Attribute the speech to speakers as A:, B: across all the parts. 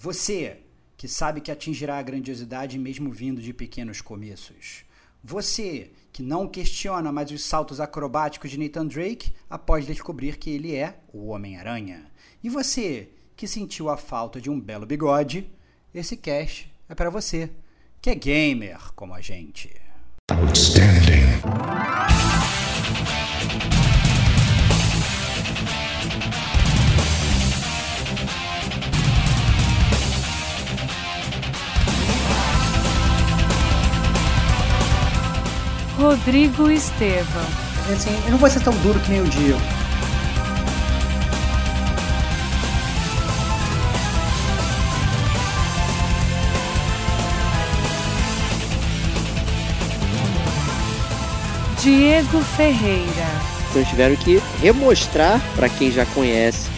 A: Você que sabe que atingirá a grandiosidade mesmo vindo de pequenos começos. Você que não questiona mais os saltos acrobáticos de Nathan Drake após descobrir que ele é o Homem-Aranha. E você que sentiu a falta de um belo bigode, esse cast é para você, que é gamer como a gente. Outstanding.
B: Rodrigo Estevam.
A: Assim, eu não vou ser tão duro que nem o Diego.
B: Diego Ferreira.
C: Então tiveram que remostrar para quem já conhece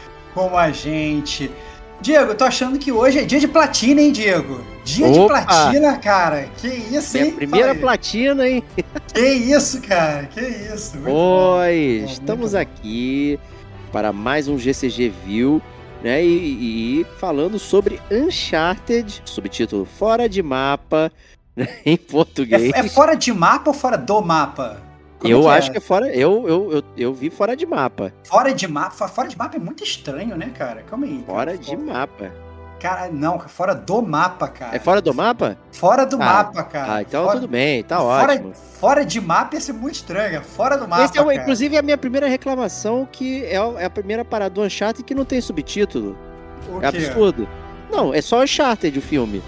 A: Como a gente. Diego, eu tô achando que hoje é dia de platina, hein, Diego? Dia Opa! de platina, cara. Que isso, hein?
C: Minha primeira platina, hein?
A: Que isso, cara. Que isso.
C: Oi, estamos aqui para mais um GCG View, né? E, e falando sobre Uncharted, subtítulo Fora de Mapa, né, em português.
A: É, é fora de mapa ou fora do mapa?
C: Como eu é que acho é? que é fora. Eu, eu, eu, eu, vi fora de mapa.
A: Fora de mapa? Fora de mapa é muito estranho, né, cara? Calma aí.
C: Fora de mapa.
A: Cara, não, fora do mapa, cara.
C: É fora do mapa?
A: Fora do ah, mapa, cara.
C: Ah, então
A: fora,
C: tudo bem, tá
A: fora,
C: ótimo.
A: Fora de mapa ia ser muito estranho, é fora do mapa. Esse
C: é, inclusive, a minha primeira reclamação, que é, é a primeira parada do Uncharted que não tem subtítulo. O é quê? absurdo. Não, é só Uncharted o filme.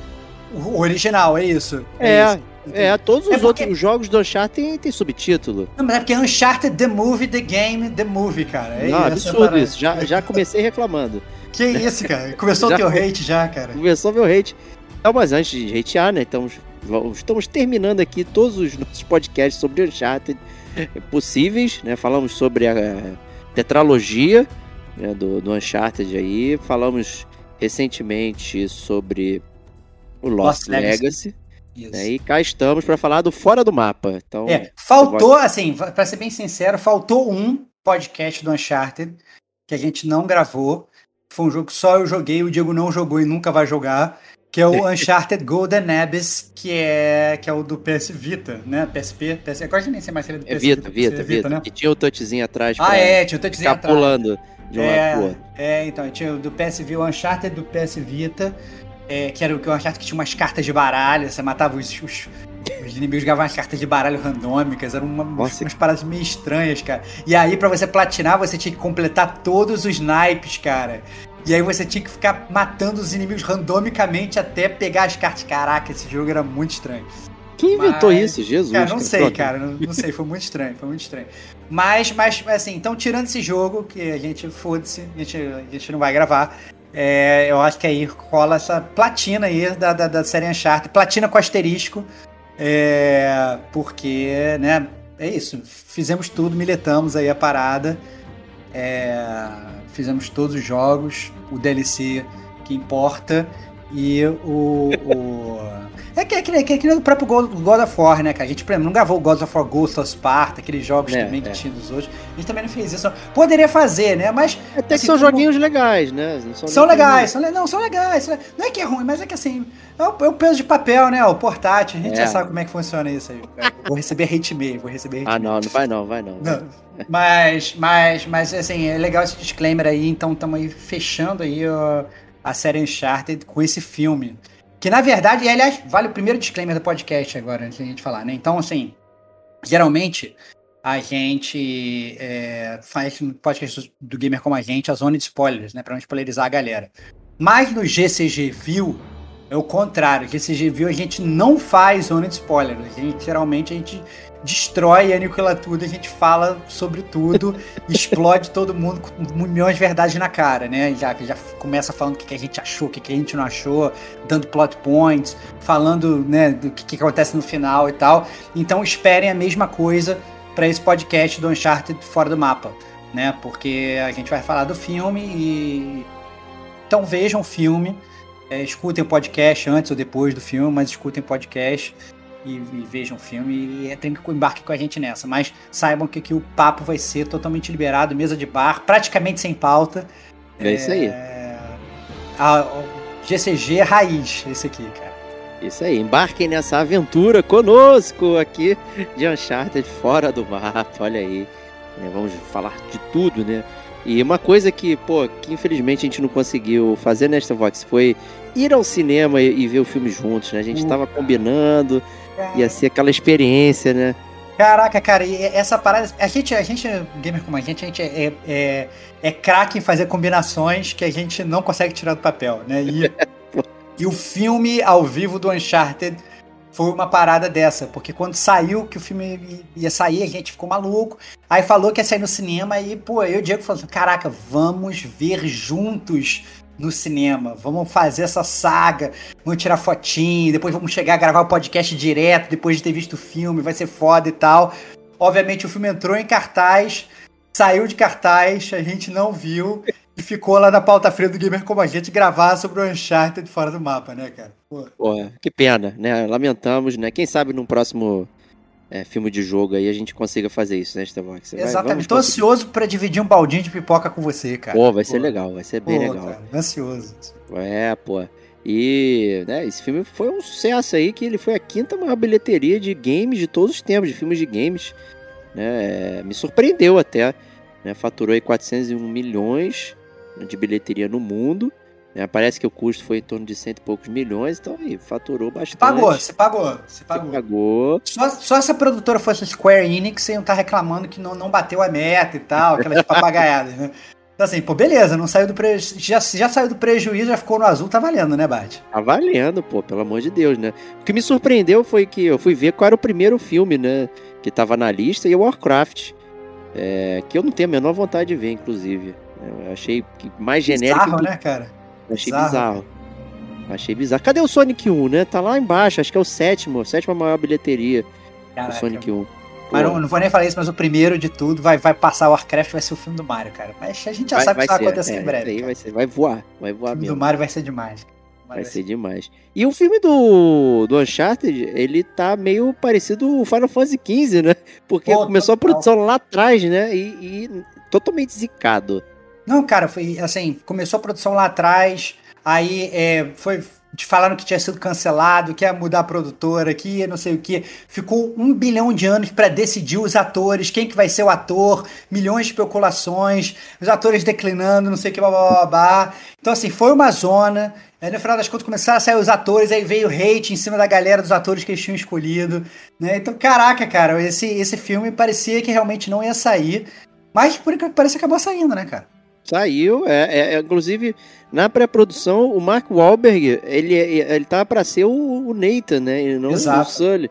A: O original, é isso.
C: É, é isso. É, todos os é porque... outros jogos do Uncharted tem, tem subtítulo.
A: Não, mas é porque Uncharted The Movie, The Game, The Movie, cara. É
C: Não, absurdo isso. Já, já comecei reclamando.
A: Que isso, cara? Começou o teu hate já, cara.
C: Começou o meu hate. Não, mas antes de hatear, né? Estamos, estamos terminando aqui todos os nossos podcasts sobre Uncharted possíveis, né? Falamos sobre a tetralogia né, do, do Uncharted aí. Falamos recentemente sobre o Lost, Lost Legacy. Legacy. Né? E cá estamos para falar do Fora do Mapa. Então,
A: é, faltou, pode... assim, para ser bem sincero, faltou um podcast do Uncharted que a gente não gravou. Foi um jogo que só eu joguei, o Diego não jogou e nunca vai jogar, que é o Uncharted Golden Abyss, que é, que é o do PS Vita, né? PSP, PSP. Agora nem sei mais se ele é do
C: PS é Vita, Vita, Vita, Vita, né? E tinha o touchzinho atrás.
A: Ah, é, tinha o touchzinho
C: atrás. pulando de um
A: é,
C: lado
A: É, então, tinha o do PS Vita, o Uncharted do PS Vita. É, que era o que eu achava que tinha umas cartas de baralho, você matava os, os, os inimigos ganhavam umas cartas de baralho randômicas, eram uma, umas, umas paradas meio estranhas, cara. E aí, para você platinar, você tinha que completar todos os naipes, cara. E aí você tinha que ficar matando os inimigos randomicamente até pegar as cartas. Caraca, esse jogo era muito estranho.
C: Quem inventou mas, isso? Jesus.
A: Cara, não sei, cara. Não, não, sei, foi muito estranho, foi muito estranho. Mas, mas, assim, então, tirando esse jogo, que a gente, foda-se, a gente, a gente não vai gravar, é, eu acho que aí rola essa platina aí da, da, da série Uncharted, platina com asterisco, é, porque, né, é isso, fizemos tudo, militamos aí a parada, é, fizemos todos os jogos, o DLC que importa e o, o é que, é que, é que, é que nem o próprio God of War, né, cara? A gente, por exemplo, não gravou o God of War Ghost of Sparta, aqueles jogos é, também que é. tinha dos outros. A gente também não fez isso. Poderia fazer, né? Mas.
C: Até assim, que são como... joguinhos legais, né?
A: São, são legais, são, não, são legais. Não é que é ruim, mas é que assim. É o, é o peso de papel, né? O portátil. A gente já é. sabe como é que funciona isso aí. vou receber hate mail, vou receber hate
C: Ah, não, não vai não, vai não. não.
A: Mas, mas, mas, assim, é legal esse disclaimer aí. Então, estamos aí fechando aí ó, a série Uncharted com esse filme. Que na verdade, e, aliás, vale o primeiro disclaimer do podcast agora, antes da gente falar, né? Então, assim, geralmente a gente é, faz no podcast do Gamer Como a Gente a zona de spoilers, né? Pra não spoilerizar a galera. Mas no GCG View é o contrário. GCG View a gente não faz zona de spoilers. A gente, geralmente a gente destrói, aniquila tudo, a gente fala sobre tudo, explode todo mundo com milhões de verdades na cara, né? Já, já começa falando o que, que a gente achou, o que, que a gente não achou, dando plot points, falando né, do que, que acontece no final e tal. Então esperem a mesma coisa para esse podcast do Uncharted Fora do Mapa, né? Porque a gente vai falar do filme e. Então vejam o filme, é, escutem o podcast antes ou depois do filme, mas escutem o podcast e, e vejam o filme e entrem que embarque com a gente nessa. Mas saibam que aqui o papo vai ser totalmente liberado, mesa de bar, praticamente sem pauta.
C: É, é isso aí.
A: A, GCG raiz, esse aqui, cara.
C: Isso aí, embarquem nessa aventura conosco aqui de Uncharted fora do mapa, olha aí. Né, vamos falar de tudo, né? E uma coisa que, pô, que infelizmente a gente não conseguiu fazer nesta Vox foi ir ao cinema e, e ver o filme juntos, né? A gente estava combinando, Ia ser aquela experiência, né?
A: Caraca, cara, e essa parada. A gente, a gente, gamer como a gente, a gente é, é, é, é craque em fazer combinações que a gente não consegue tirar do papel, né? E, e o filme ao vivo do Uncharted foi uma parada dessa, porque quando saiu que o filme ia sair, a gente ficou maluco. Aí falou que ia sair no cinema e, pô, eu e o Diego assim: caraca, vamos ver juntos no cinema. Vamos fazer essa saga, vamos tirar fotinho, depois vamos chegar a gravar o podcast direto depois de ter visto o filme, vai ser foda e tal. Obviamente o filme entrou em cartaz, saiu de cartaz, a gente não viu e ficou lá na pauta fria do Gamer como a gente gravar sobre o Uncharted fora do mapa, né, cara?
C: Pô. Pô, que pena, né? Lamentamos, né? Quem sabe num próximo é, filme de jogo aí a gente consiga fazer isso, né, Estevox?
A: Exatamente. Tô ansioso para dividir um baldinho de pipoca com você, cara.
C: Pô, vai pô. ser legal, vai ser bem pô, legal. Cara,
A: ansioso.
C: É, pô. E né, esse filme foi um sucesso aí, que ele foi a quinta maior bilheteria de games de todos os tempos, de filmes de games. Né? Me surpreendeu até. Né? Faturou aí 401 milhões de bilheteria no mundo. É, parece que o custo foi em torno de cento e poucos milhões, então aí faturou bastante.
A: Pagou, você pagou, você pagou.
C: Você pagou.
A: Só, só se a produtora fosse Square Enix, você não estar tá reclamando que não, não bateu a meta e tal, aquelas papagaiadas, né? Então assim, pô, beleza, não saiu do prejuízo. Já, já saiu do prejuízo, já ficou no azul, tá valendo, né, Bate?
C: Tá valendo, pô, pelo amor de Deus, né? O que me surpreendeu foi que eu fui ver qual era o primeiro filme, né? Que tava na lista, e o Warcraft. É, que eu não tenho a menor vontade de ver, inclusive. Eu achei mais genérico.
A: Bizarro, né, cara?
C: Achei bizarro. bizarro. Achei bizarro. Cadê o Sonic 1, né? Tá lá embaixo, acho que é o sétimo, a sétima maior bilheteria Caraca. do Sonic 1.
A: Mas não, não, vou nem falar isso, mas o primeiro de tudo vai, vai passar o Warcraft, vai ser o filme do Mario, cara. Mas a gente já vai, sabe o que vai acontecer é, em breve.
C: Aí vai, ser, vai voar, vai voar
A: o filme
C: mesmo.
A: do Mario vai ser demais.
C: Vai, vai ser, ser demais. E o filme do, do Uncharted, ele tá meio parecido o Final Fantasy XV, né? Porque Pô, começou total. a produção lá atrás, né? E, e totalmente zicado.
A: Não, cara, foi assim, começou a produção lá atrás, aí é, foi te falaram que tinha sido cancelado, que ia mudar a produtora, que ia não sei o que. Ficou um bilhão de anos para decidir os atores, quem que vai ser o ator, milhões de especulações, os atores declinando, não sei o que, blá, blá, blá, blá. Então, assim, foi uma zona. Aí, no final das contas, começaram a sair os atores, aí veio hate em cima da galera dos atores que eles tinham escolhido. Né? Então, caraca, cara, esse, esse filme parecia que realmente não ia sair. Mas, por enquanto, que acabou saindo, né, cara?
C: Saiu, é, é, é, inclusive na pré-produção o Mark Wahlberg ele ele tá para ser o, o, Nathan, né? E não Exato. o Sully.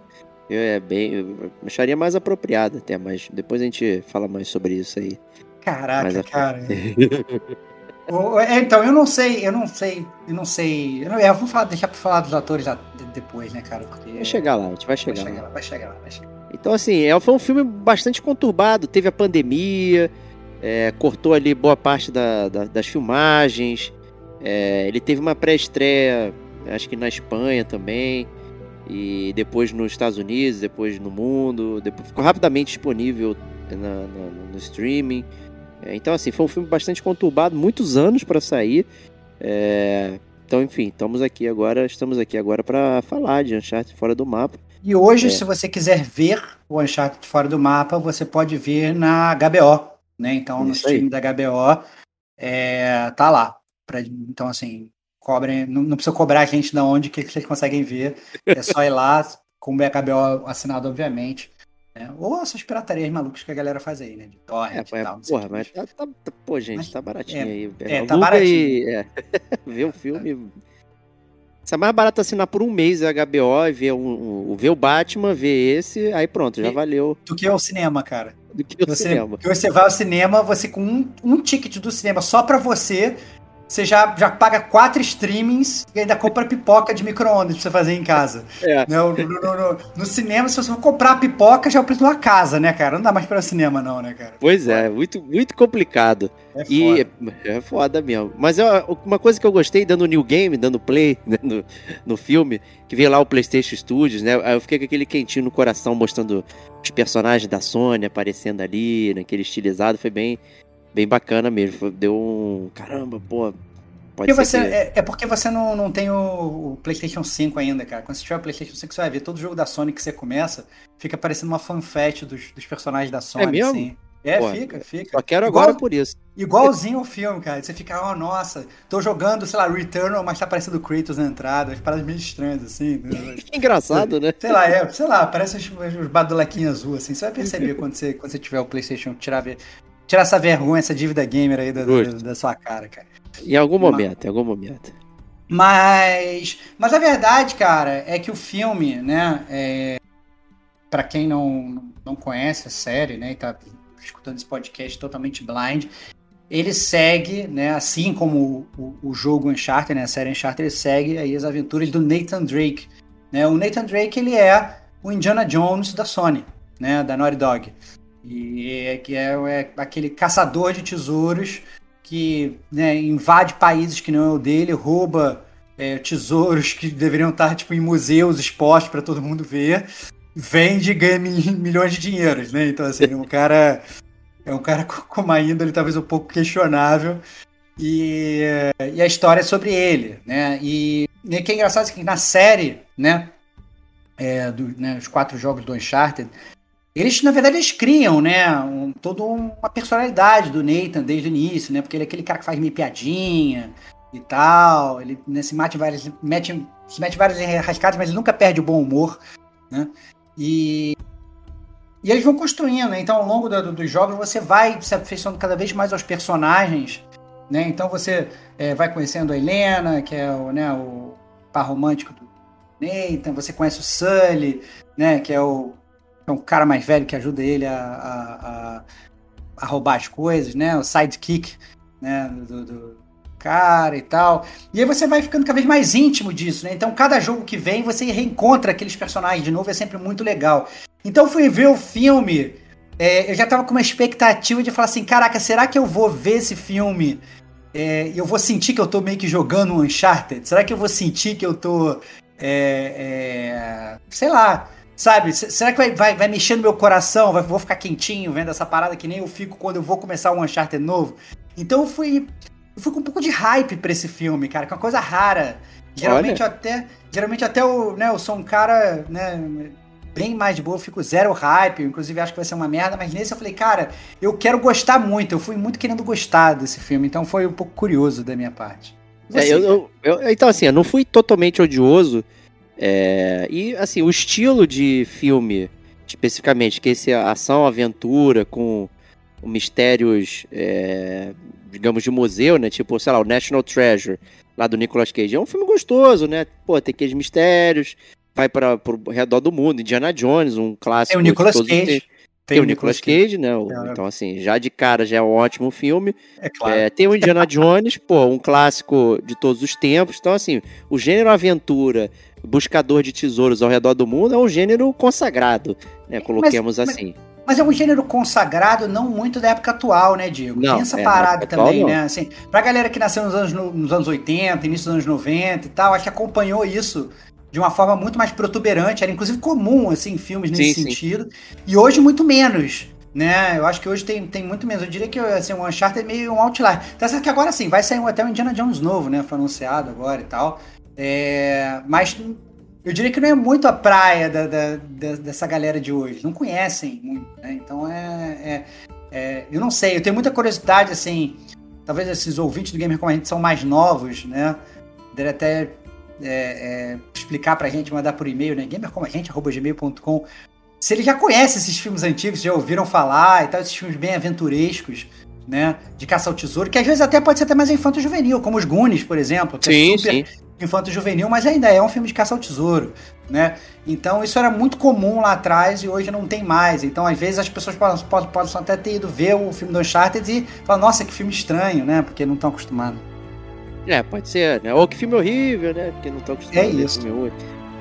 C: É bem, eu acharia mais apropriado até, mas depois a gente fala mais sobre isso aí.
A: Caraca, cara. É, então, eu não sei, eu não sei, eu não sei. Eu, não, eu vou falar, deixar pra falar dos atores depois, né, cara? Porque...
C: Vai chegar lá, a gente vai chegar,
A: vai chegar lá. Vai chegar lá, vai chegar lá.
C: Então, assim, é, foi um filme bastante conturbado. Teve a pandemia, é, cortou ali boa parte da, da, das filmagens. É, ele teve uma pré-estreia, acho que na Espanha também, e depois nos Estados Unidos, depois no mundo, depois ficou rapidamente disponível na, na, no streaming. É, então, assim, foi um filme bastante conturbado, muitos anos para sair. É, então, enfim, estamos aqui agora, estamos aqui agora para falar de Uncharted fora do mapa.
A: E hoje, é. se você quiser ver o Uncharted fora do mapa, você pode ver na HBO né? Então, no stream da HBO, é, tá lá. Pra, então, assim, cobrem, não, não, precisa cobrar a gente de onde que vocês conseguem ver. É só ir lá, com o HBO assinado, obviamente. Né? Ou essas piratarias malucas que a galera faz aí, né? De torrent
C: é, e tal. Porra, mas tá, tá, tá, pô, gente, mas, tá baratinho
A: é,
C: aí.
A: É, tá baratinho.
C: é, ver o filme. Sai mais barato assinar por um mês a HBO e ver, um, um, ver o Batman, ver esse, aí pronto, já
A: E-
C: valeu
A: Do que é o cinema, cara.
C: Do que o
A: Você,
C: cinema.
A: você vai ao cinema, você com um, um ticket do cinema só pra você, você já, já paga quatro streamings e ainda compra pipoca de micro-ondas pra você fazer em casa.
C: É.
A: No, no, no- no- no cinema, se você for comprar pipoca, já é o preço de uma casa, né, cara? Não dá mais pra ir ao cinema, não, né, cara?
C: Pois é, muito, muito complicado.
A: É
C: E
A: foda.
C: é foda mesmo. Mas eu- uma coisa que eu gostei, dando new game, dando play né, no, no filme, que veio lá o PlayStation Studios, né? Aí eu fiquei com aquele quentinho no coração, mostrando os personagens da Sony aparecendo ali, naquele estilizado. Foi bem, bem bacana mesmo. Deu um. Caramba, pô. Pode
A: Porque
C: ser
A: você,
C: que...
A: é, é porque você não, não tem o, o PlayStation 5 ainda, cara. Quando você tiver o PlayStation 5, você vai ver todo jogo da Sony que você começa, fica parecendo uma fanfest dos, dos personagens da Sony.
C: mesmo?
A: assim. É,
C: Pô,
A: fica, fica.
C: Só quero
A: Igual-
C: agora por isso.
A: Igualzinho ao filme, cara. Você fica, oh, nossa, tô jogando, sei lá, Returnal, mas tá parecendo o Kratos na entrada. As paradas meio estranhas, assim. né?
C: Engraçado, né?
A: Sei lá, é, sei lá, parece os, os badulequinhos azul, assim. Você vai perceber quando você, quando você tiver o PlayStation, tirar, ver- tirar essa vergonha, essa dívida gamer aí da, da, da sua cara, cara.
C: Em algum
A: Uma-
C: momento, em algum momento.
A: Mas, mas a verdade, cara, é que o filme, né, é, para quem não, não conhece a série, né, e tá escutando esse podcast totalmente blind, ele segue, né, assim como o, o, o jogo Uncharted, né, a série Uncharted, ele segue aí as aventuras do Nathan Drake, né? O Nathan Drake, ele é o Indiana Jones da Sony, né, da Naughty Dog. E é, que é, é aquele caçador de tesouros que né, invade países que não é o dele, rouba é, tesouros que deveriam estar tipo, em museus expostos para todo mundo ver, vende e ganha mi- milhões de dinheiros, né? Então, assim, é um cara. É um cara com uma índole talvez um pouco questionável. E, é, e a história é sobre ele, né? E, e o que é engraçado é que na série, né? é, do- né, os quatro jogos do Uncharted, eles, na verdade, eles criam, né, um, toda uma personalidade do Nathan desde o início, né, porque ele é aquele cara que faz meio piadinha e tal, ele né, se, mete em várias, mete, se mete várias enrascadas, mas ele nunca perde o bom humor, né, e, e eles vão construindo, né, então ao longo do- do- dos jogos você vai se afeiçoando cada vez mais aos personagens, né, então você é, vai conhecendo a Helena, que é o, né, o par romântico do Nathan, você conhece o Sully, né, que é o um cara mais velho que ajuda ele a, a, a, a roubar as coisas, né? O sidekick, né? Do, do cara e tal. E aí você vai ficando cada vez mais íntimo disso, né? Então cada jogo que vem você reencontra aqueles personagens de novo, é sempre muito legal. Então fui ver o filme, é, eu já tava com uma expectativa de falar assim, caraca, será que eu vou ver esse filme é, eu vou sentir que eu tô meio que jogando um Uncharted? Será que eu vou sentir que eu tô, é, é, sei lá, Sabe, será que vai, vai, vai mexer no meu coração? Vai, vou ficar quentinho vendo essa parada que nem eu fico quando eu vou começar um Uncharted novo? Então eu fui, eu fui com um pouco de hype pra esse filme, cara, que é uma coisa rara. Geralmente até, geralmente até eu, né, eu sou um cara, né, bem mais de boa, eu fico zero hype, inclusive acho que vai ser uma merda, mas nesse eu falei, cara, eu quero gostar muito, eu fui muito querendo gostar desse filme, então foi um pouco curioso da minha parte. E
C: É,
A: você,
C: eu- eu- eu- então, assim, eu não fui totalmente odioso. É, e, assim, o estilo de filme, especificamente, que esse é ação, aventura, com mistérios, é, digamos, de museu, né? Tipo, sei lá, o National Treasure, lá do Nicolas Cage. É um filme gostoso, né? Pô, tem aqueles mistérios, vai para pro redor do mundo. Indiana Jones, um clássico.
A: Tem o
C: de
A: Nicolas
C: todos os
A: Cage.
C: tempos. Tem o Nicolas Cage, né? o-
A: É.
C: Então, assim, já de cara já é um ótimo filme.
A: É claro.
C: É, tem o Indiana Jones, pô, um clássico de todos os tempos. Então, assim, o gênero aventura, buscador de tesouros ao redor do mundo é um gênero consagrado, né? Coloquemos
A: mas-
C: assim.
A: Mas é um gênero consagrado, não muito da época atual, né, Diego?
C: Não,
A: Tem essa
C: é,
A: parada
C: atual,
A: também,
C: não.
A: né? Assim, pra galera que nasceu nos anos, no- nos anos 80, início dos anos 90 e tal, acho que acompanhou isso de uma forma muito mais protuberante. Era inclusive comum, assim, filmes nesse
C: Sim, sim.
A: sentido. E hoje muito menos. Né, eu acho que hoje tem, tem muito menos. Eu diria que assim, o Uncharted é meio um outlier. Tá certo que agora sim, vai sair até um Indiana Jones novo, né? Foi anunciado agora e tal. É, mas eu diria que não é muito a praia da, da- da- dessa galera de hoje. Não conhecem muito, né? Então é, é- é- Eu não sei, eu tenho muita curiosidade, assim. Talvez esses ouvintes do Gamer como a gente são mais novos, né? Poderia até é, é, explicar pra gente, mandar por e-mail, né? gamercomagente.gmail.com se eles já conhecem esses filmes antigos, já ouviram falar e tal, esses filmes bem aventurescos, né? De caça ao tesouro, que às vezes até pode ser até mais infanto juvenil, como os Goonies, por exemplo. Que
C: Sim,
A: é super,
C: sim.
A: Infanto-juvenil, mas ainda é um filme de caça ao tesouro, né? Então isso era muito comum lá atrás e hoje não tem mais. Então às vezes as pessoas podem, podem, podem até ter ido ver o filme do Uncharted e falar, nossa, que filme estranho, né? Porque não estão acostumados.
C: É, pode ser, né? Ou que filme horrível, né? Porque não estão acostumados
A: é
C: a
A: isso.
C: filme ruim.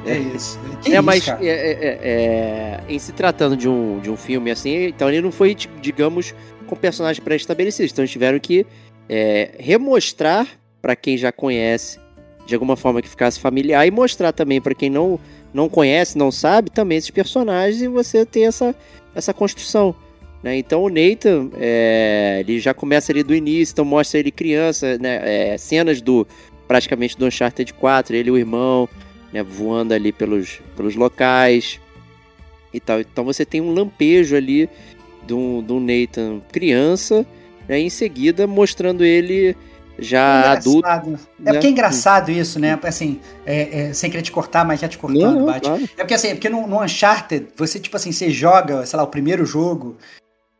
A: É isso. Que
C: é,
A: isso,
C: mas
A: cara?
C: é, é, é, em se tratando de um, de um filme assim, então ele não foi, digamos, com personagens pré-estabelecidos. Então eles tiveram que é, remostrar para quem já conhece de alguma forma que ficasse familiar e mostrar também para quem não, não conhece, não sabe, também esses personagens e você ter essa, essa construção. Né? Então o Nathan, é, ele já começa ali do início, então mostra ele criança, né? É, cenas do praticamente do Uncharted 4, ele e o irmão, né, voando ali pelos, pelos locais e tal. Então você tem um lampejo ali do, do Nathan criança, né, e em seguida mostrando ele já
A: É
C: adulto.
A: É
C: né?
A: porque é engraçado isso, né? Assim, é- é, sem querer te cortar, mas já te cortando,
C: Não,
A: bate.
C: claro.
A: É porque assim, é porque no, no Uncharted, você, tipo assim, você joga, sei lá, o primeiro jogo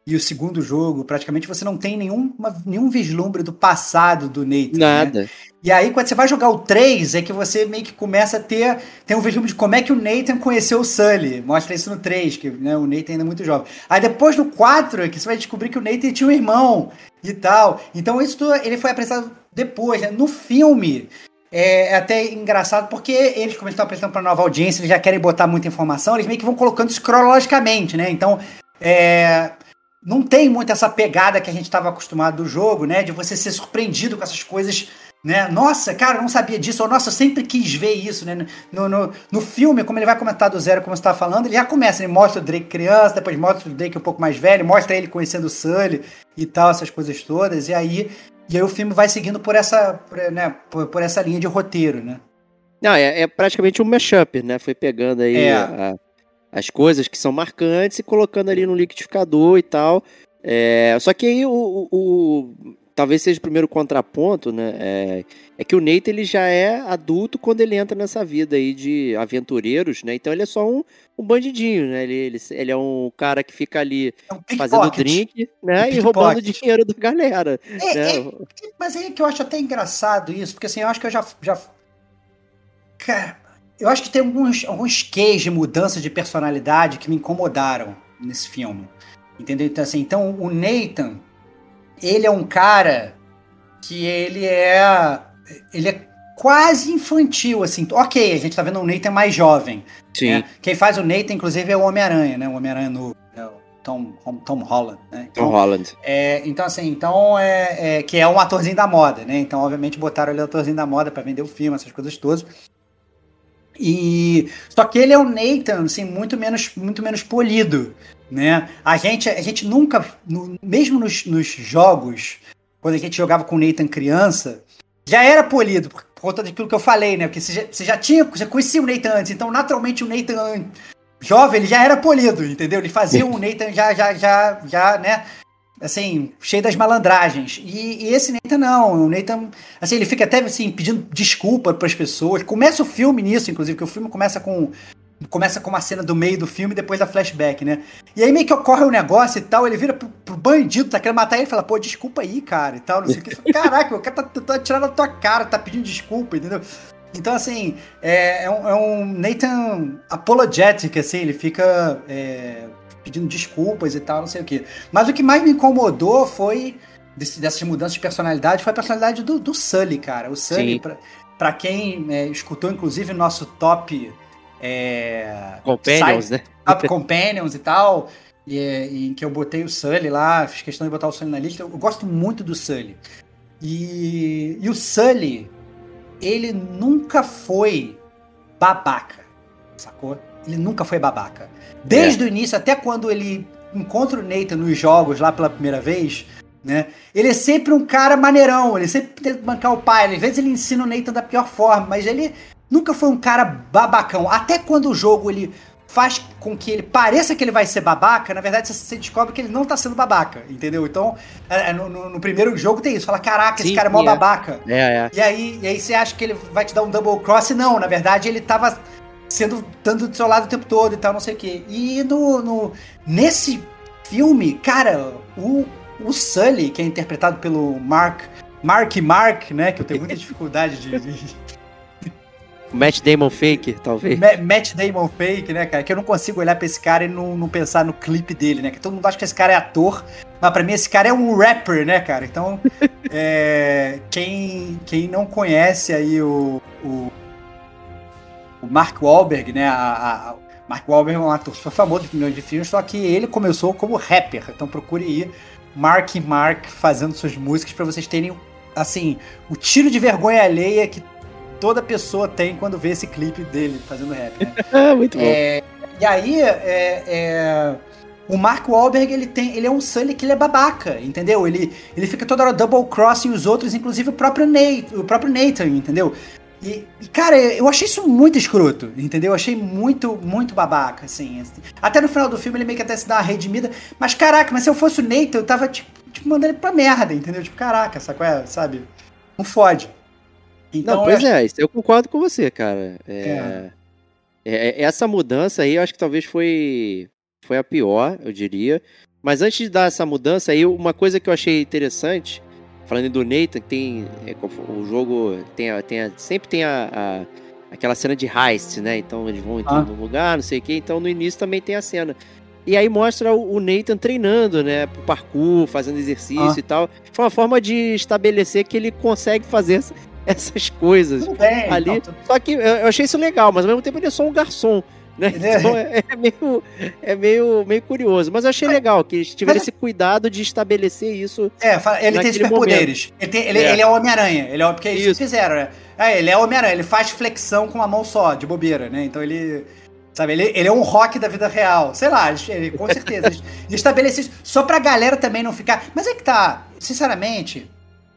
A: e o segundo jogo, praticamente você não tem nenhum, nenhum vislumbre do passado do Nathan. né? E aí, quando você vai jogar o 3, é que você meio que começa a ter. Tem um vislumbre de como é que o Nathan conheceu o Sully. Mostra isso no 3, que né, o Nathan ainda é muito jovem. Aí depois no 4 é que você vai descobrir que o Nathan tinha um irmão e tal. Então isso tudo, ele foi apresentado depois, né? No filme. É até engraçado porque eles, como eles estão apresentando para nova audiência, eles já querem botar muita informação, eles meio que vão colocando isso cronologicamente, né? Então, é, não tem muito essa pegada que a gente estava acostumado do jogo, né? De você ser surpreendido com essas coisas, né? Nossa, cara, eu não sabia disso. Ou, nossa, eu sempre quis ver isso, né? No, no, no filme, como ele vai comentar do zero, como você estava falando, ele já começa, ele mostra o Drake criança, depois mostra o Drake um pouco mais velho, mostra ele conhecendo o Sully e tal, essas coisas todas. E aí, e aí o filme vai seguindo por essa, por, né, por, por essa linha de roteiro, né?
C: Não, é, é praticamente um mashup, né? Foi pegando aí
A: É.
C: a- as coisas que são marcantes e colocando ali no liquidificador e tal. É, só que aí o, o- o- talvez seja o primeiro contraponto, né? É, é que o Nate ele já é adulto quando ele entra nessa vida aí de aventureiros, né? Então ele é só um, um bandidinho, né? Ele, ele, ele é um cara que fica ali
A: É um
C: fazendo
A: pickpocket.
C: drink, né?
A: Um
C: E roubando
A: pickpocket.
C: dinheiro da galera.
A: É,
C: né?
A: é, mas é que eu acho até engraçado isso, porque assim, eu acho que eu já. já... Cara, eu acho que tem alguns, alguns queijos de mudança de personalidade que me incomodaram nesse filme. Entendeu? Então, assim, então o Nathan, ele é um cara que ele é. Ele é quase infantil, assim. Ok, a gente tá vendo um Nathan mais jovem.
C: Sim.
A: né? Quem faz o Nathan, inclusive, é o Homem-Aranha, né? O Homem-Aranha novo. É o Tom, Tom Holland, né?
C: Tom Holland.
A: É, então, assim, então é, é- que é um atorzinho da moda, né? Então, obviamente, botaram ele atorzinho da moda pra vender o filme, essas coisas todas. E só que ele é um Nathan, assim, muito menos, muito menos polido, né? A gente, a gente nunca, no- mesmo nos, nos jogos, quando a gente jogava com o Nathan criança, já era polido por, conta daquilo que eu falei, né? Porque você já, você já tinha, você conhecia o Nathan antes, então naturalmente o Nathan jovem ele já era polido, entendeu? Ele fazia um Nathan já, já, já, já, né? Assim, cheio das malandragens. E, e esse Nathan não, o Nathan, assim, ele fica até assim pedindo desculpa para as pessoas. Começa o filme nisso, inclusive, que o filme começa com começa com uma cena do meio do filme e depois da flashback, né? E aí meio que ocorre um negócio e tal, ele vira pro, pro bandido, tá querendo matar ele fala, pô, desculpa aí, cara, e tal, não sei o que. Caraca, o cara tá tentando atirar na tua cara, tá pedindo desculpa, entendeu? Então, assim, é, é um, é um Nathan apologetic, assim, ele fica é, pedindo desculpas e tal, não sei o que. Mas o que mais me incomodou foi, desse- dessas mudanças de personalidade, foi a personalidade do, do Sully, cara. O Sully, pra, pra quem é, escutou, inclusive, o nosso top... É,
C: Companions,
A: site-
C: né?
A: Companions e tal, e, em que eu botei o Sully lá, fiz questão de botar o Sully na lista. Eu gosto muito do Sully. E, e o Sully, ele nunca foi babaca, sacou? Ele nunca foi babaca. Desde o início, até quando ele encontra o Nathan nos jogos lá pela primeira vez, né? Ele é sempre um cara maneirão, ele sempre tenta bancar o pai. Às vezes ele ensina o Nathan da pior forma, mas ele nunca foi um cara babacão. Até quando o jogo ele faz com que ele pareça que ele vai ser babaca, na verdade você- descobre que ele não tá sendo babaca, entendeu? Então, é, é, no, no- no primeiro jogo tem isso, fala, caraca, esse
C: Sim,
A: cara é mó
C: é.
A: babaca.
C: É, é.
A: E aí, e aí você acha que ele vai te dar um double cross? e Não, na verdade ele tava sendo dando do seu lado o tempo todo e tal, não sei o quê. E no, no nesse filme, cara, o, o Sully, que é interpretado pelo Mark Mark Mark, né, que eu tenho muita dificuldade de, de,
C: Matt Damon fake, talvez.
A: Ma Matt Damon fake, né, cara? Que eu não consigo olhar pra esse cara e não, não pensar no clipe dele, né? Que todo mundo acha que esse cara é ator, mas pra mim esse cara é um rapper, né, cara? Então, é, quem, quem não conhece aí o, o, o Mark Wahlberg, né? A, a, Mark Wahlberg é um ator super famoso de milhões de filmes, só que ele começou como rapper. Então procure aí Mark Mark fazendo suas músicas para vocês terem, assim, o tiro de vergonha alheia que toda pessoa tem quando vê esse clipe dele fazendo rap,
C: né? Muito bom.
A: É, e aí, é, é, o Mark Wahlberg, ele, tem, ele é um Sully que ele é babaca, entendeu? Ele, ele fica toda hora double crossing os outros, inclusive o próprio, Nate, o próprio Nathan, entendeu? E, e, cara, eu achei isso muito escroto, entendeu? Eu achei muito, muito babaca, assim. Até no final do filme ele meio que até se dá uma redimida. Mas caraca, mas se eu fosse o Nathan, eu tava, tipo, tipo mandando ele pra merda, entendeu? Tipo, caraca, sabe? Não fode.
C: Então, não, pois eu... é, eu concordo com você, cara. É, é. é, é essa mudança aí, eu acho que talvez foi, foi a pior, eu diria. Mas antes de dar essa mudança aí, uma coisa que eu achei interessante, falando do Nathan, que tem. É, o jogo tem, tem sempre tem a, a, aquela cena de heist, né? Então eles vão entrar ah. no lugar, não sei o quê. Então no início também tem a cena. E aí mostra o, Nathan treinando, né? Pro parkour, fazendo exercício ah. e tal. Foi uma forma de estabelecer que ele consegue fazer essas coisas bem, ali. Então, Só que eu achei isso legal, mas ao mesmo tempo ele é só um garçom. Né? É. Então é, é, meio, é meio, meio curioso. Mas eu achei legal que eles tiveram esse cuidado de estabelecer isso.
A: É, ele tem superpoderes. Ele, ele, é. ele é Homem-Aranha. Ele é, porque isso. eles fizeram, né? É, ele é Homem-Aranha, ele faz flexão com uma mão só, de bobeira, né? Então ele. Sabe, ele, ele é um rock da vida real. Sei lá, ele, com certeza. Eles estabeleceram isso só pra galera também não ficar. Mas é que tá, sinceramente,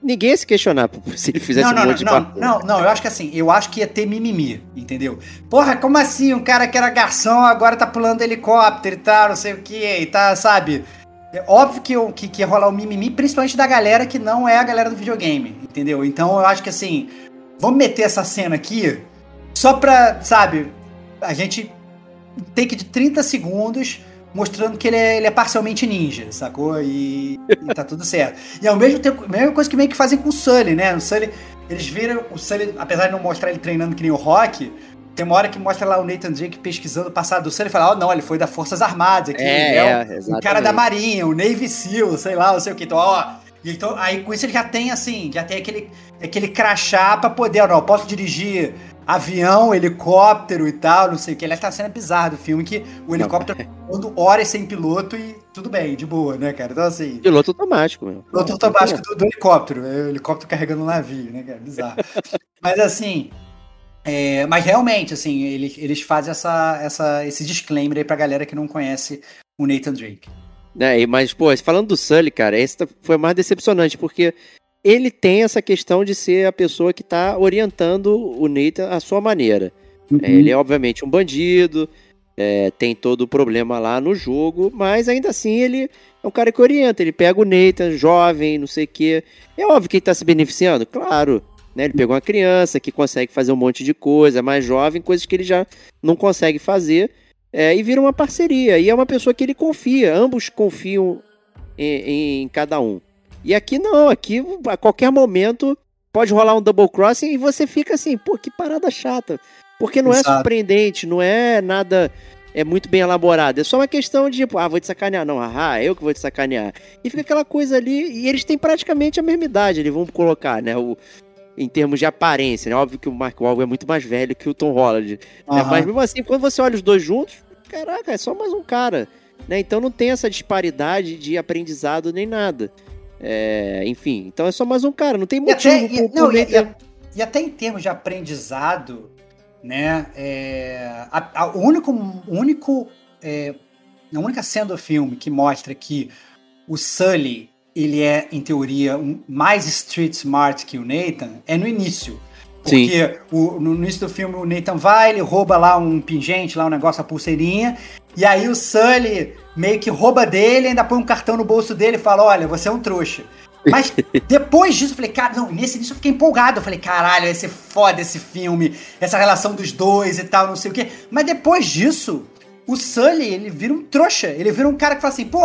C: ninguém ia se questionar se ele fizesse
A: não, não,
C: um monte
A: não,
C: de
A: não, não, não, eu acho que assim, eu acho que ia ter mimimi, entendeu? Porra, como assim? Um cara que era garçom agora tá pulando helicóptero e tal, não sei o que, e tá, sabe? É óbvio que, eu, que, que ia rolar o um mimimi, principalmente da galera que não é a galera do videogame, entendeu? Então eu acho que assim, vamos meter essa cena aqui só pra, sabe, a gente take de 30 segundos mostrando que ele é, ele é parcialmente ninja, sacou? E, e tá tudo certo. E ao mesmo tempo, a mesma coisa que meio que fazem com o Sully, né? O Sully, eles viram o Sully, apesar de não mostrar ele treinando que nem o Rock, tem uma hora que mostra lá o Nathan Drake pesquisando o passado do Sully e fala, oh, não, ele foi das Forças Armadas aqui, é, é, o cara da Marinha, o Navy SEAL, sei lá, não sei o que. Então, ó, então, aí com isso ele já tem assim, já tem aquele, aquele crachá pra poder, ó, não, eu posso dirigir avião, helicóptero e tal, não sei o que. Aliás, tá sendo bizarro do filme que o helicóptero voando horas sem piloto e tudo bem, de boa, né, cara? Então, assim.
C: Piloto automático, meu.
A: Piloto automático do, do helicóptero, né? O helicóptero carregando um navio, né, cara? Bizarro. mas assim. É, mas realmente, assim, eles, eles fazem essa, essa, esse disclaimer aí pra galera que não conhece o Nathan Drake.
C: É, mas, pô, falando do Sully, cara, esse tá, foi mais decepcionante, porque ele tem essa questão de ser a pessoa que está orientando o Nathan à sua maneira. Uhum. É, ele é obviamente um bandido, é, tem todo o problema lá no jogo, mas ainda assim ele é um cara que orienta, ele pega o Nathan, jovem, não sei o quê. É óbvio que ele está se beneficiando, claro. Né? Ele pegou uma criança que consegue fazer um monte de coisa, mais jovem, coisas que ele já não consegue fazer, é, e vira uma parceria. E é uma pessoa que ele confia, ambos confiam em, em cada um. E aqui não, aqui a qualquer momento pode rolar um double crossing e você fica assim, pô, que parada chata. Porque não é Exato. é surpreendente, não é nada é muito bem elaborado. É só uma questão de, tipo, ah, vou te sacanear. Não, ah, eu que vou te sacanear. E fica aquela coisa ali, e eles têm praticamente a mesma idade, eles vão colocar, né? O, em termos de aparência, né? Óbvio que o Mark Wahlberg é muito mais velho que o Tom Holland. Uhum. Né? Mas mesmo assim, quando você olha os dois juntos, caraca, é só mais um cara. Né? Então não tem essa disparidade de aprendizado nem nada. É, enfim, então é só mais um cara, não tem motivo.
A: E até, e, não, e, e, e, até em termos de aprendizado, né? É, a, a, o único, único é, a única cena do filme que mostra que o Sully ele é, em teoria, um, mais street smart que o Nathan é no início. Porque o, no início do filme o Nathan vai, ele rouba lá um pingente, lá um negócio, a pulseirinha, e aí o Sully meio que rouba dele, ainda põe um cartão no bolso dele e fala: Olha, você é um trouxa. Mas depois disso, eu falei, cara, não, nesse início eu fiquei empolgado. Eu falei, caralho, vai ser foda esse filme, essa relação dos dois e tal, não sei o quê. Mas depois disso, o Sully, ele vira um trouxa. Ele vira um cara que fala assim, pô,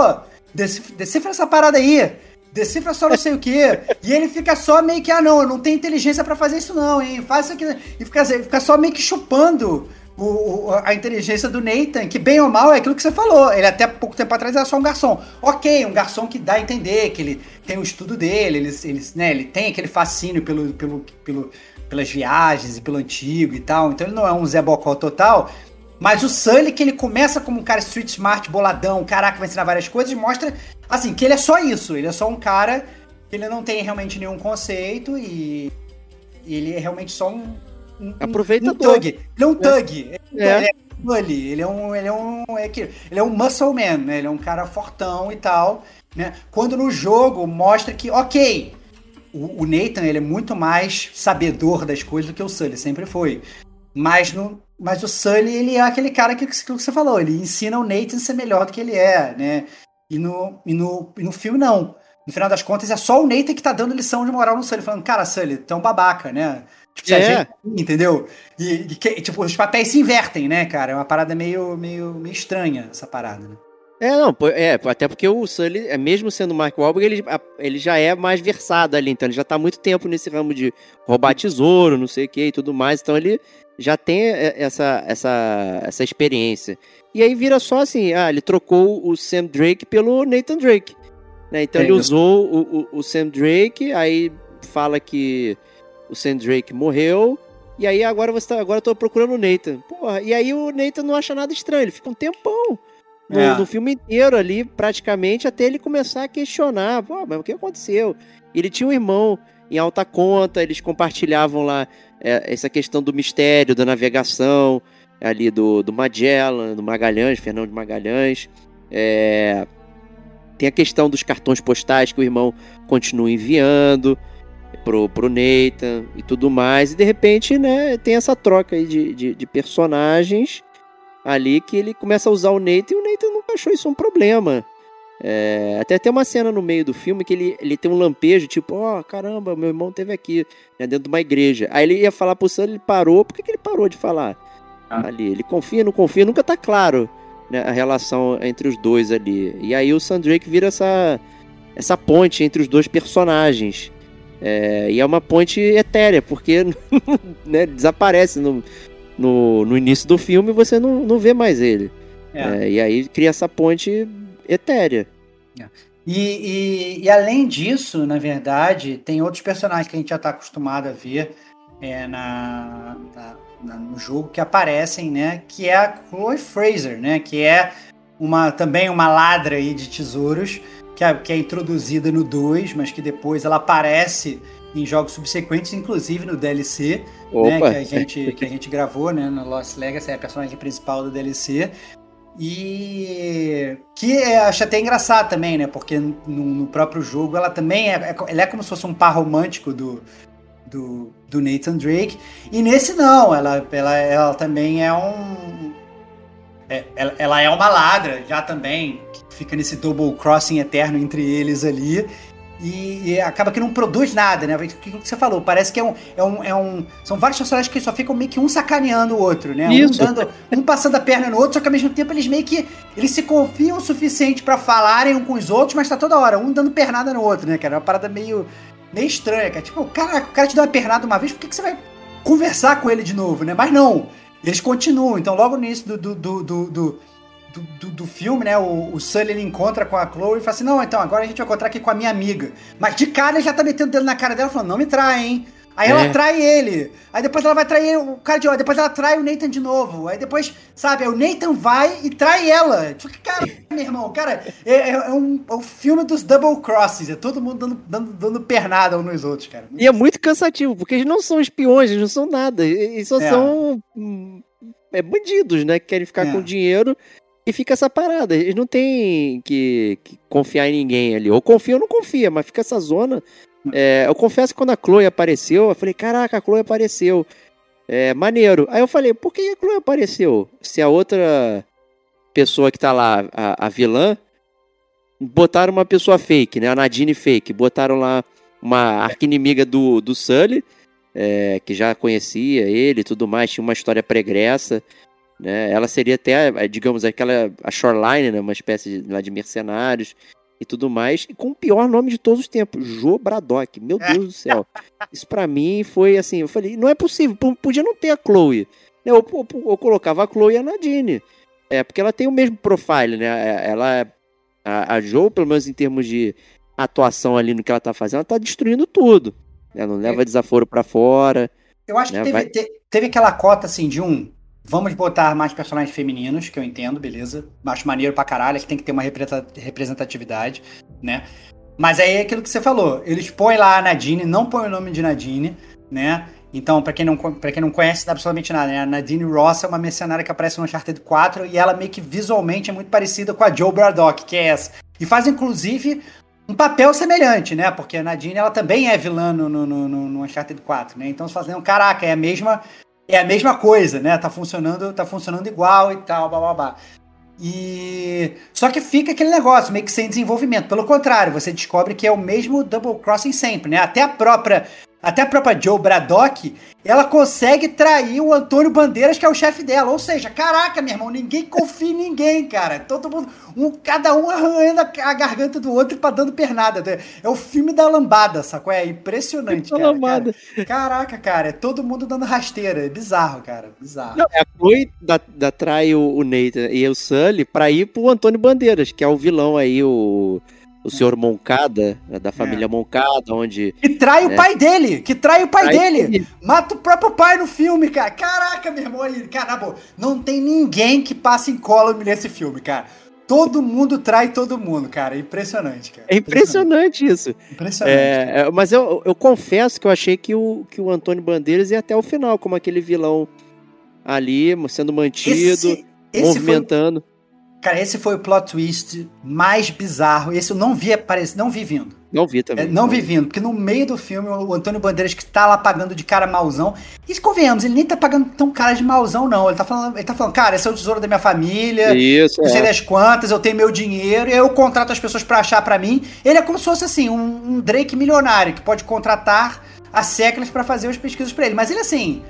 A: decifra essa parada aí. Decifra só não sei o quê. E ele fica só meio que, ah, não, eu não tenho inteligência pra fazer isso não, hein? Faz isso aqui. E fica, fica só meio que chupando o, o- a inteligência do Nathan, que bem ou mal é aquilo que você falou. Ele até pouco tempo atrás era só um garçom. Ok, um garçom que dá a entender que ele tem o estudo dele, ele, ele, né, ele tem aquele fascínio pelo, pelo, pelo, pelas viagens e pelo antigo e tal. Então ele não é um Zé Bocó total. Mas o Sully, que ele começa como um cara street smart, boladão, caraca, vai ensinar várias coisas, mostra, assim, que ele é só isso. Ele é só um cara que ele não tem realmente nenhum conceito e, e ele é realmente só um. um
C: Aproveitador.
A: Um thug. Ele é um thug.
C: É.
A: Ele é um Sully. Ele é um. Ele é um. É ele é um muscle man, né? Ele é um cara fortão e tal. Né? Quando no jogo mostra que, ok, o, o Nathan ele é muito mais sabedor das coisas do que o Sully, sempre foi. Mas, no, mas o Sully, ele é aquele cara que, que você falou, ele ensina o Nathan a ser melhor do que ele é, né? E no, e no, e no filme, não. No final das contas, é só o Nathan que tá dando lição de moral no Sully, falando, cara, Sully, é um babaca, né? Tipo, se
C: É.
A: ajeita, entendeu? E, e que- tipo, os papéis se invertem, né, cara? É uma parada meio, meio, meio estranha, essa parada, né?
C: É, não, é, até porque o Sully, é, mesmo sendo o Mark Wahlberg, ele, ele já é mais versado ali, então ele já tá há muito tempo nesse ramo de roubar tesouro, não sei o que e tudo mais, então ele já tem é, essa, essa, essa experiência. E aí vira só assim, ah, ele trocou o Sam Drake pelo Nathan Drake, né, então
A: É
C: ele usou o, o, o Sam Drake, aí fala que o Sam Drake morreu, e aí agora você tá, agora eu tô procurando o Nathan. Porra, e aí o Nathan não acha nada estranho, ele fica um tempão no,
A: É.
C: no filme inteiro ali, praticamente, até ele começar a questionar, pô, mas o que aconteceu? Ele tinha um irmão em alta conta, eles compartilhavam lá é, essa questão do mistério, da navegação, ali do, do Magellan, do Magalhães, Fernão de Magalhães. É, tem a questão dos cartões postais que o irmão continua enviando pro, pro Nathan e tudo mais. E de repente, né, tem essa troca aí de, de, de personagens ali que ele começa a usar o Nathan e o Nathan nunca achou isso um problema. É, até tem uma cena no meio do filme que ele, ele tem um lampejo, tipo, ó, caramba, meu irmão teve aqui, né, dentro de uma igreja. Aí ele ia falar pro Sam, ele parou. Por que, que ele parou de falar
A: Ah.
C: ali? Ele confia, não confia, nunca tá claro né, a relação entre os dois ali. E aí o Sam Drake vira essa, essa ponte entre os dois personagens. É, e é uma ponte etérea, porque né, desaparece no, no, no início do filme e você não, não vê mais ele.
A: É.
C: É, e aí cria essa ponte etérea.
A: E, e- e além disso, na verdade, tem outros personagens que a gente já está acostumado a ver é, na, na- na- no jogo que aparecem, né? Que é a Chloe Fraser, né? Que é uma também uma ladra aí de tesouros que é, que é introduzida no 2, mas que depois ela aparece em jogos subsequentes, inclusive no DLC né, que a gente que a gente gravou, né, no Lost Legacy, é a personagem principal do DLC. E que eu acho até engraçado também, né? Porque no, no próprio jogo ela também é, é, ela é como se fosse um par romântico do, do, do Nathan Drake. E nesse não, ela, ela, ela também é um. é- ela, ela é uma ladra já também, que fica nesse double crossing eterno entre eles ali. E, e acaba que não produz nada, né? O que você falou, parece que é um, é um, é um. São vários personagens que só ficam meio que um sacaneando o outro, né?
C: Isso.
A: Um, dando, um passando a perna no outro, só que ao mesmo tempo eles meio que. Eles se confiam o suficiente pra falarem um com os outros, mas tá toda hora, um dando pernada no outro, né, cara? É uma parada meio. meio estranha, cara. Tipo, cara, o cara te deu uma pernada uma vez, por que, que você vai conversar com ele de novo, né? Mas não. Eles continuam. Então, logo no início do, do, do, do, do, do, do- filme, né? O, o Sully ele encontra com a Chloe e fala assim: Não, então agora a gente vai encontrar aqui com a minha amiga. Mas de cara ele já tá metendo o dedo na cara dela falando: Não me trai, hein? Aí ela
C: É.
A: trai ele. Aí depois ela vai trair o cara de Depois ela trai o Nathan de novo. Aí depois, sabe, aí o Nathan vai e trai ela. Tipo, cara, meu irmão, cara, é, é- é um, é um filme dos double crosses. É todo mundo dando, dando, dando pernada uns nos outros, cara.
C: E é muito cansativo, porque eles não são espiões, eles não são nada. Eles só
A: É.
C: são hum, é, bandidos, né? Que querem ficar
A: É.
C: com dinheiro e fica essa parada. Eles não têm que, que confiar em ninguém ali. Ou confia ou não confia, mas fica essa zona. É, eu confesso que quando a Chloe apareceu, eu falei, caraca, a Chloe apareceu. É, maneiro. Aí eu falei, por que a Chloe apareceu? Se a outra pessoa que tá lá, a, a vilã, botaram uma pessoa fake, né? A Nadine fake. Botaram lá uma arquinimiga do, do Sully, é, que já conhecia ele e tudo mais, tinha uma história pregressa. Né? Ela seria até, eh, digamos, aquela a Shoreline, né? uma espécie de, lá de mercenários. e tudo mais, e com o pior nome de todos os tempos, Jo Braddock. Meu Deus do céu. Isso pra mim foi assim, eu falei, não é possível, podia não ter a Chloe. Eu, eu, eu colocava a Chloe e a Nadine. É, porque ela tem o mesmo profile, né? É, Ela, a, a Jo, pelo menos em termos de atuação ali no que ela tá fazendo, ela tá destruindo tudo. Ela não leva desaforo pra fora.
A: Eu acho que
C: Né,
A: teve,
C: vai-
A: te- teve aquela cota assim de um. Vamos botar mais personagens femininos, que eu entendo, beleza. Acho maneiro pra caralho, que tem que ter uma representatividade, né? Mas aí é aquilo que você falou. Eles põem lá a Nadine, não põem o nome de Nadine, né? Então, pra quem não, pra quem não conhece absolutamente nada, né? A Nadine Ross é uma mercenária que aparece no Uncharted 4 e ela meio que visualmente é muito parecida com a Joe Braddock, que é essa. E faz, inclusive, um papel semelhante, né? Porque a Nadine, ela também é vilã no, no, no, no- Uncharted 4, né? Então você fala assim, "Não, caraca, é a mesma é a mesma coisa, né? Tá funcionando, tá funcionando igual e tal, blá blá blá. E só que fica aquele negócio meio que sem desenvolvimento. Pelo contrário, você descobre que é o mesmo double crossing sempre, né? Até a própria até a própria Joe Braddock, ela consegue trair o Antônio Bandeiras, que é o chefe dela. Ou seja, caraca, meu irmão, ninguém confia em ninguém, cara. Todo mundo, um, cada um arranhando a, a garganta do outro e pra dando pernada. É o filme da lambada, sacou? É impressionante,
C: Da
A: cara,
C: lambada.
A: cara. Caraca, cara, é todo mundo dando rasteira. É bizarro, cara. Bizarro.
C: Não, a Chloe da, da trai o, o Nathan e o Sully pra ir pro Antônio Bandeiras, que é o vilão aí, o, o senhor Moncada, né, da família Moncada, onde.
A: Que trai o
C: É.
A: pai dele! Que trai o pai
C: Trai
A: dele!
C: ele.
A: Mata o próprio pai no filme, cara! Caraca, meu irmão! aí, Cara, na boa, não tem ninguém que passe incólume nesse filme, cara. Todo mundo trai todo mundo, cara. É impressionante, cara.
C: É impressionante isso.
A: Impressionante.
C: É, é, mas eu, eu confesso que eu achei que o, que o Antônio Bandeiras ia até o final, como aquele vilão ali, sendo mantido,
A: esse, esse foi,
C: movimentando.
A: Cara, esse foi o plot twist mais bizarro. Esse eu não vi aparecer, não vi vindo.
C: Não vi
A: É,
C: também.
A: não vi vindo, porque no meio do filme o Antônio Bandeiras que tá lá pagando de cara mauzão. E convenhamos, ele nem tá pagando tão cara de mauzão, não. Ele tá falando, ele tá falando, cara, esse é o tesouro da minha família.
C: Isso,
A: Não sei
C: é.
A: das quantas, eu tenho meu dinheiro, e aí eu contrato as pessoas pra achar pra mim. Ele é como se fosse assim, um, um Drake milionário, que pode contratar as seclas pra fazer as pesquisas pra ele. Mas ele assim,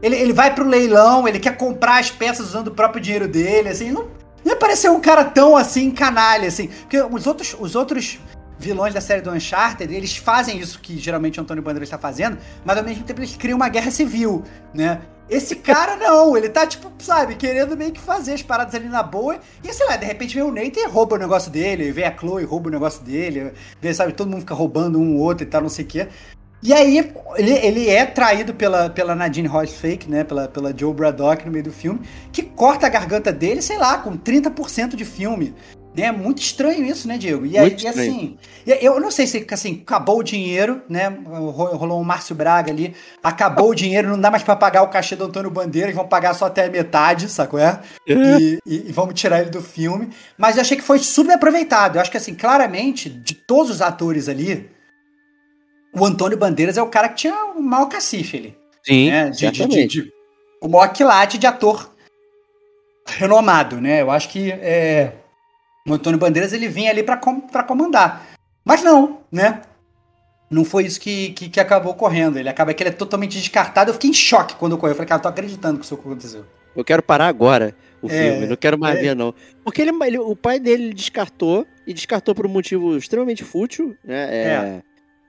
A: ele, ele vai pro leilão, ele quer comprar as peças usando o próprio dinheiro dele, assim, não, não me pareceu um cara tão assim, canalha, assim. Porque os outros, os outros vilões da série do Uncharted, eles fazem isso que geralmente o Antônio Bandeiras está fazendo, mas ao mesmo tempo eles criam uma guerra civil, né? Esse cara não, ele tá, tipo, sabe, querendo meio que fazer as paradas ali na boa. E sei lá, de repente vem o Nathan e rouba o negócio dele, vem a Chloe e rouba o negócio dele, vem, sabe, todo mundo fica roubando um ou outro e tal, não sei o quê. E aí, ele, ele é traído pela, pela Nadine Ross Fake, né? Pela, pela Joe Braddock no meio do filme, que corta a garganta dele, sei lá, com 30% de filme. Né? É muito estranho isso, né, Diego? E, aí,
C: Muito
A: e assim, eu não sei se assim, acabou o dinheiro, né? ro- Rolou um Márcio Braga ali, acabou o dinheiro, não dá mais pra pagar o cachê do Antônio Bandeira, vão pagar só até a metade, sacou? É? E, e, e vamos tirar ele do filme. Mas eu achei que foi subaproveitado. Eu acho que, assim, claramente, de todos os atores ali, o Antônio Bandeiras é o cara que tinha o maior cacife ali.
C: Sim,
A: né? De, de, de, o maior quilate de ator renomado, né? Eu acho que é, o Antônio Bandeiras ele vinha ali pra com, pra comandar. Mas não, né? Não foi isso que, que, que acabou ocorrendo. Ele acaba que ele é totalmente descartado. Eu fiquei em choque quando ocorreu. Eu falei, cara, eu tô acreditando que isso aconteceu.
C: Eu quero parar agora o
A: É,
C: filme, não quero mais
A: é.
C: ver, não. Porque ele, ele- o pai dele descartou, e descartou por um motivo extremamente fútil, né? É,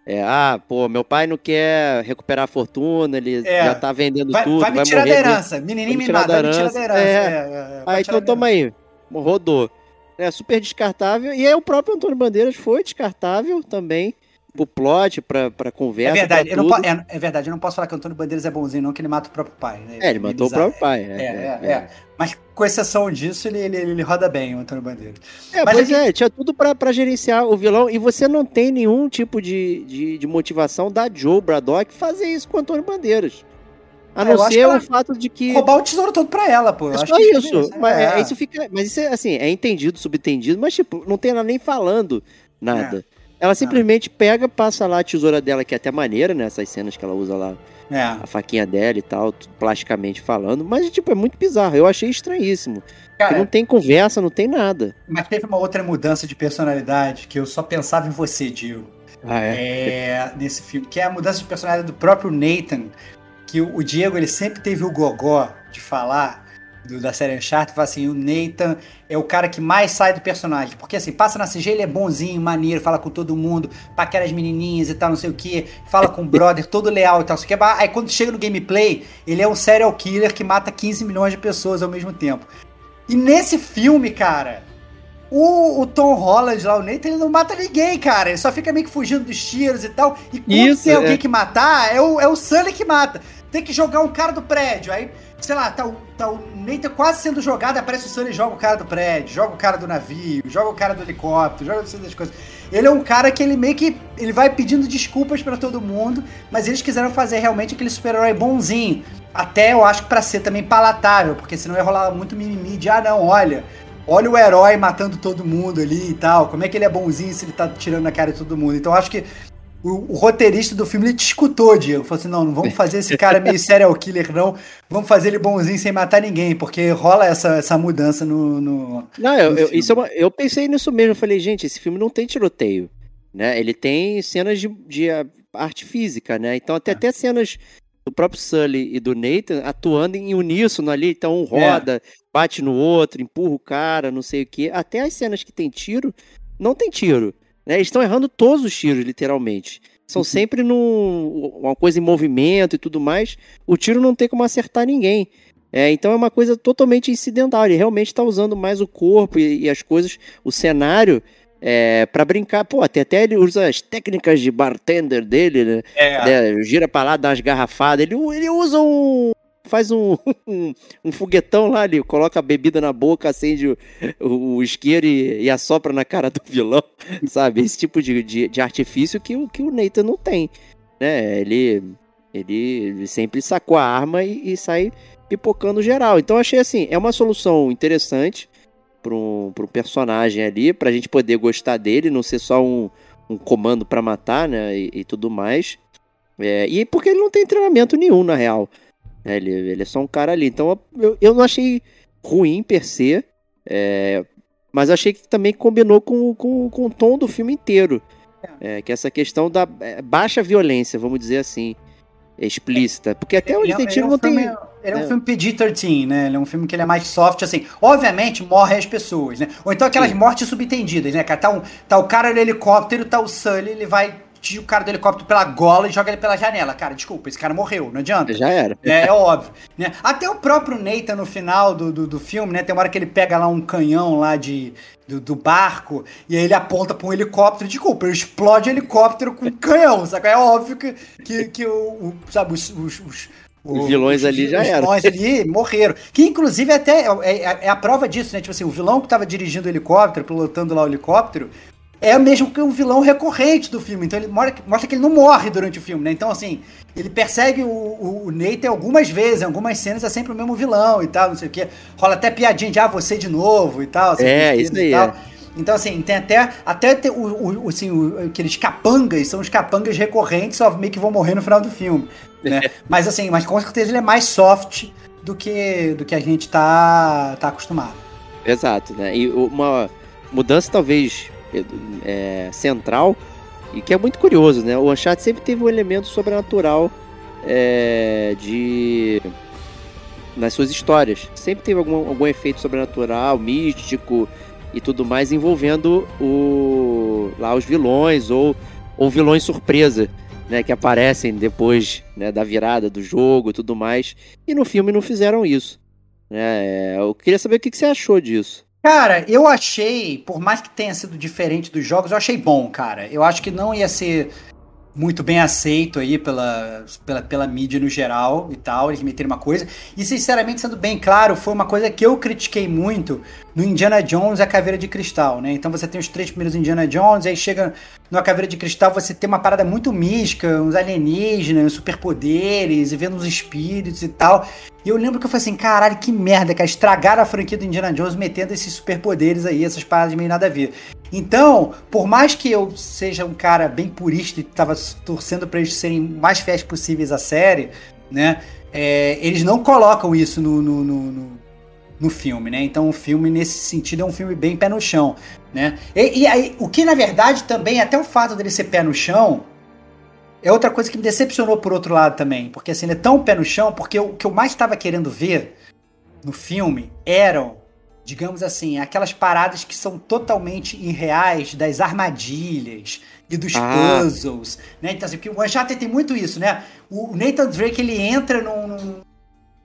C: é, ah, pô, meu pai não quer recuperar a fortuna, ele
A: É.
C: já tá vendendo
A: Vai,
C: tudo,
A: vai
C: vai,
A: me tirar
C: morrer.
A: da herança. Menininho mimado, vai me tirar da
C: herança. É.
A: É, é, tirar
C: então toma aí, rodou. É super descartável, e aí o próprio Antônio Bandeiras foi descartável também, pro plot, pra, pra
A: É
C: conversa,
A: verdade,
C: pra
A: eu não é, é verdade, eu não posso falar que o Antônio Bandeiras é bonzinho, não, que ele mata o próprio pai. Né?
C: É, ele matou o próprio pai.
A: É, é, é. Mas com exceção disso, ele, ele, ele roda bem, o Antônio Bandeiras.
C: É,
A: Mas
C: pois
A: aqui-
C: é, tinha tudo pra, pra gerenciar o vilão e você não tem nenhum tipo de, de, de motivação da Joe Braddock fazer isso com o Antônio Bandeiras. A
A: Ah,
C: não
A: acho
C: ser o fato de que.
A: Roubar o tesouro todo pra ela, pô.
C: É
A: acho
C: só
A: que é
C: isso.
A: isso,
C: Mas,
A: é.
C: é, isso fica, mas isso é assim, é entendido, subentendido, mas tipo, não tem ela nem falando nada. Ela simplesmente pega, passa lá a tesoura dela, que é até maneira, né? Essas cenas que ela usa lá,
A: É.
C: a faquinha dela e tal, plasticamente falando. Mas, tipo, é muito bizarro. Eu achei estranhíssimo.
A: Cara,
C: não tem conversa, não tem nada.
A: mas teve uma outra mudança de personalidade que eu só pensava em você, Diego.
C: Ah,
A: É, nesse filme, que é a mudança de personalidade do próprio Nathan, que o, o Diego ele sempre teve o gogó de falar, do- da série Uncharted, fala assim, o Nathan é o cara que mais sai do personagem. Porque assim, passa na CG, ele é bonzinho, maneiro, fala com todo mundo, paquera as menininhas e tal, não sei o que, fala com o brother, todo leal e tal, não sei o que. Aí quando chega no gameplay, ele é um serial killer que mata 15 milhões de pessoas ao mesmo tempo. E nesse filme, cara, o, o Tom Holland lá, o Nathan, ele não mata ninguém, cara. Ele só fica meio que fugindo dos tiros e tal. E quando
C: Isso,
A: tem alguém
C: é.
A: que matar, é o, é o Sully que mata. Tem que jogar um cara do prédio. Aí, sei lá, tá o, tá o Nathan quase sendo jogado, aparece o Sully e joga o cara do prédio, joga o cara do navio, joga o cara do helicóptero, joga todas as coisas. Ele é um cara que ele meio que ele vai pedindo desculpas pra todo mundo, mas eles quiseram fazer realmente aquele super-herói bonzinho. Até eu acho que pra ser também palatável, porque senão ia rolar muito mimimi de, ah não, olha, olha o herói matando todo mundo ali e tal, como é que ele é bonzinho se ele tá tirando na cara de todo mundo. Então acho que o, o roteirista do filme ele te escutou, Diego. Falou assim: não, não vamos fazer esse cara meio serial killer, não. Vamos fazer ele bonzinho sem matar ninguém, porque rola essa, essa mudança no. no-
C: Não, eu,
A: no
C: eu- isso é uma- eu pensei nisso mesmo. Eu falei, gente, esse filme não tem tiroteio. Né? Ele tem cenas de, de, ah, arte física, né? Então, até, até cenas do próprio Sully e do Nathan atuando em uníssono ali. Então, um roda, bate no outro, empurra o cara, não sei o quê. Até as cenas que tem tiro, não tem tiro. Né? Eles estão errando todos os tiros, literalmente. São sempre num, uma coisa em movimento e tudo mais. O tiro não tem como acertar ninguém. É, então é uma coisa totalmente incidental. Ele realmente está usando mais o corpo e, e as coisas, o cenário, é, para brincar. Pô, até, até ele usa as técnicas de bartender dele, né? né, gira pra lá, dá umas garrafadas. Ele, ele usa um. Faz um, um, um foguetão lá, ele coloca a bebida na boca, acende o, o, isqueiro e, e assopra na cara do vilão, sabe? Esse tipo de, de, de artifício que, o- que o Nathan não tem. Né? Ele, ele, sempre sacou a arma e, e sai pipocando geral. Então achei assim, é uma solução interessante para um, um personagem ali, pra gente poder gostar dele, não ser só um, um comando pra matar, né? E, e tudo mais. É, e porque ele não tem treinamento nenhum, na real. Né, Ele, ele é só um cara ali. Então eu, eu não achei ruim per se. é, mas achei que também combinou com, com, com o tom do filme inteiro. É, que é essa questão da é, baixa violência, vamos dizer assim, explícita. Porque até
A: é- é
C: tiro
A: um
C: não tem.
A: Ele é um filme PG-13, né? Ele é um filme que ele é mais soft, assim. Obviamente, morrem as pessoas, né? Ou então aquelas
C: Sim.
A: mortes subentendidas, né? cara? Tá, um, tá o cara no helicóptero, tá o Sully, ele vai tira o cara do helicóptero pela gola e joga ele pela janela. Cara, desculpa, esse cara morreu, não adianta.
C: Já era.
A: É, é óbvio. Né? Até o próprio Nathan no final do, do, do filme, né? Tem uma hora que ele pega lá um canhão lá de, do, do barco e aí ele aponta pra um helicóptero. Desculpa, ele explode o helicóptero com um canhão, sabe? É óbvio que, que, que o, o- sabe, os, os, os-
C: Os vilões ali já
A: os
C: eram.
A: vilões ali morreram. Que inclusive até é, é- é a prova disso, né? Tipo assim, o vilão que tava dirigindo o helicóptero, pilotando lá o helicóptero, é mesmo que um vilão recorrente do filme. Então ele mostra, que ele não morre durante o filme, né? Então, assim, ele persegue o, o, o Nathan algumas vezes, em algumas cenas é sempre o mesmo vilão e tal, não sei o quê. Rola até piadinha de ah, você de novo e tal. assim,
C: É, isso aí, é.
A: Então, assim, tem até, até ter o, o, o, assim, o- aqueles capangas, são os capangas recorrentes, só meio que vão morrer no final do filme. Né? mas assim, mas com certeza ele é mais soft do que, do que a gente tá, tá acostumado.
C: Exato, né? E uma mudança talvez é, central e que é muito curioso, né? O Uncharted sempre teve um elemento sobrenatural é, de nas suas histórias. Sempre teve algum, algum efeito sobrenatural, místico e tudo mais envolvendo o lá os vilões ou ou vilões surpresa, né, que aparecem depois, né, da virada do jogo e tudo mais. E no filme não fizeram isso. né? eu queria saber o que você achou disso.
A: Cara, eu achei, por mais que tenha sido diferente dos jogos, eu achei bom, cara. Eu acho que não ia ser muito bem aceito aí pela, pela, pela mídia no geral e tal, eles meteram uma coisa. E sinceramente, sendo bem claro, foi uma coisa que eu critiquei muito no Indiana Jones e a Caveira de Cristal, né? Então você tem os três primeiros Indiana Jones, aí chega no A Caveira de Cristal, você tem uma parada muito mística, uns alienígenas, superpoderes, e vendo uns espíritos e tal. E eu lembro que eu falei assim, caralho, que merda, cara, estragaram a franquia do Indiana Jones metendo esses superpoderes aí, essas paradas meio nada a ver. Então, por mais que eu seja um cara bem purista e tava torcendo pra eles serem mais fiéis possíveis à série, né? é, eles não colocam isso no, no, no, no, no filme, né? Então o filme, nesse sentido, é um filme bem pé no chão, né? E, e aí, o que na verdade também, até o fato dele ser pé no chão, é outra coisa que me decepcionou por outro lado também. Porque assim, ele é tão pé no chão, porque o que eu mais estava querendo ver no filme eram, digamos assim, aquelas paradas que são totalmente irreais das armadilhas e dos
C: Ah.
A: puzzles, né? Então, assim, porque o Uncharted tem muito isso, né? O Nathan Drake, ele entra num, num-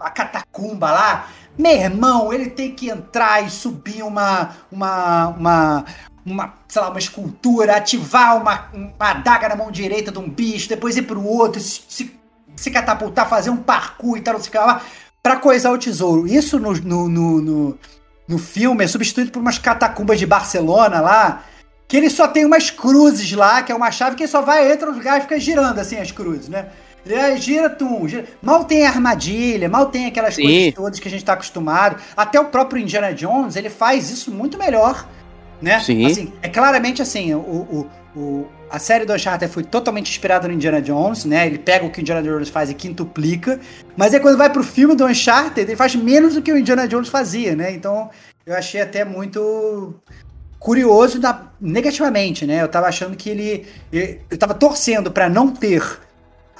A: a catacumba lá, meu irmão, ele tem que entrar e subir uma, uma, uma, uma, sei lá, uma escultura, ativar uma, uma adaga na mão direita de um bicho, depois ir pro outro, se, se, se catapultar, fazer um parkour e tal, não sei o que lá, pra coisar o tesouro. Isso no, no, no, no, no filme é substituído por umas catacumbas de Barcelona lá, que ele só tem umas cruzes lá, que é uma chave que só vai, entra no lugar e fica girando assim as cruzes, né? Aí gira, tum, gira. Mal tem armadilha, mal tem aquelas
C: Sim.
A: coisas todas que a gente tá acostumado. Até o próprio Indiana Jones, ele faz isso muito melhor, né?
C: Sim.
A: Assim, é claramente assim, o, o, o- a série do Uncharted foi totalmente inspirada no Indiana Jones, né? Ele pega o que o Indiana Jones faz e quintuplica. Mas aí quando vai pro filme do Uncharted, ele faz menos do que o Indiana Jones fazia, né? Então, eu achei até muito curioso da- negativamente, né? Eu tava achando que ele. Eu, eu tava torcendo pra não ter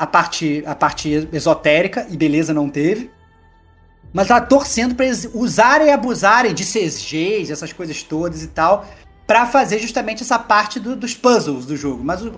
A: a parte, a parte esotérica, e beleza, não teve. Mas tava torcendo pra eles usarem e abusarem de CGs, essas coisas todas e tal, pra fazer justamente essa parte do- dos puzzles do jogo. Mas o-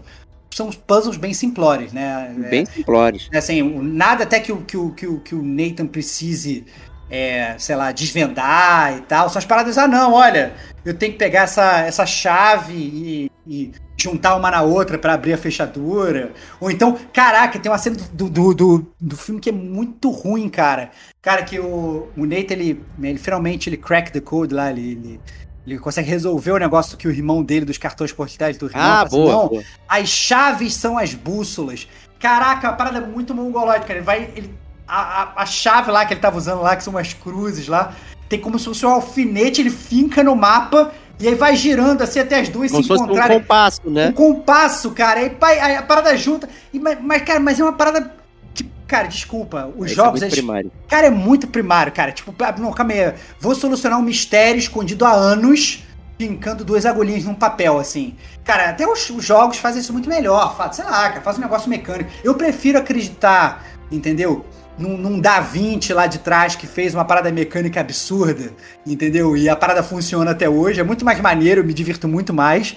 A: são os puzzles bem simplórios, né? É-
C: Bem simplórios.
A: assim, o- nada até que o, que o, que o, que o Nathan precise, é, sei lá, desvendar e tal. São as paradas, ah, não, olha, eu tenho que pegar essa, essa chave e, e juntar uma na outra pra abrir a fechadura. Ou então, caraca, tem uma cena do, do, do, do filme que é muito ruim, cara. Cara, que o, o Nathan, ele, ele finalmente ele crack the code lá, ele, ele, ele consegue resolver o negócio que o irmão dele, dos cartões postais do irmão.
C: Ah,
A: fala assim,
C: boa,
A: "Não,
C: boa.
A: as chaves são as bússolas. Caraca, a parada é muito mongolóide, cara. Ele vai. Ele, a, a, a chave lá que ele tava usando lá, que são umas cruzes lá, tem como se fosse um alfinete, ele finca no mapa e aí vai girando assim até as duas
C: Como
A: se
C: fosse um
A: encontrarem.
C: compasso,
A: Um
C: né?
A: compasso, cara. Aí, aí a parada junta. E, mas, mas, cara, mas é uma parada. Que, cara, desculpa. Os
C: Isso é
A: jogos.
C: muito
A: eles-
C: primário.
A: Cara, é muito primário, cara. Tipo, ah, não, calma aí. Vou solucionar um mistério escondido há anos, pincando duas agulhinhas num papel, assim. Cara, até os, os jogos fazem isso muito melhor. Faz, sei lá, cara, faz um negócio mecânico. Eu prefiro acreditar, entendeu? Num, num Da Vinci lá de trás que fez uma parada mecânica absurda, entendeu? E a parada funciona até hoje. É muito mais maneiro, eu me divirto muito mais.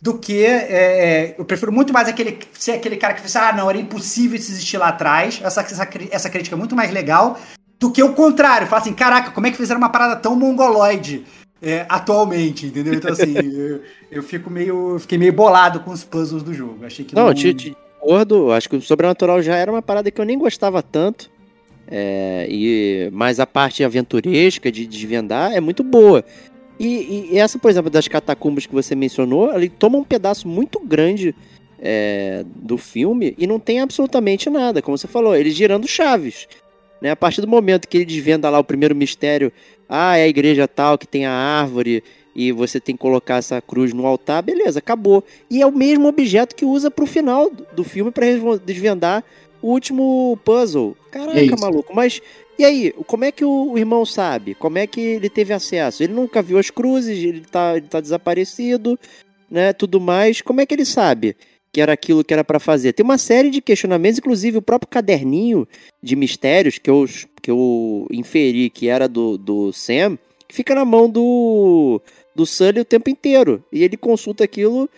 A: Do que. é, é, eu prefiro muito mais aquele, ser aquele cara que fez, ah, não, era impossível isso existir lá atrás. Essa, essa, essa crítica é muito mais legal do que o contrário. Falar assim, caraca, como é que fizeram uma parada tão mongoloide é, atualmente, entendeu? Então, assim, eu, eu fico meio. eu Fiquei meio bolado com os puzzles do jogo. Achei que
C: Não, te, te acordo, acho que o Sobrenatural já era uma parada que eu nem gostava tanto. É, e, mas a parte aventuresca de desvendar é muito boa. E, e essa, por exemplo, das catacumbas que você mencionou, ele toma um pedaço muito grande é, do filme e não tem absolutamente nada. Como você falou, ele girando chaves. Né? A partir do momento que ele desvenda lá o primeiro mistério, ah, é a igreja tal que tem a árvore e você tem que colocar essa cruz no altar, beleza, acabou. E é o mesmo objeto que usa pro final do- filme resvo- desvendar o último puzzle. Caraca,
A: É
C: maluco. Mas e aí, como é que o, o irmão sabe? Como é que ele teve acesso? Ele nunca viu as cruzes, ele tá, ele tá desaparecido, né? Tudo mais. Como é que ele sabe que era aquilo que era pra fazer? Tem uma série de questionamentos, inclusive o próprio caderninho de mistérios que eu, que eu inferi que era do, do Sam, que fica na mão do, do Sully o tempo inteiro. E ele consulta aquilo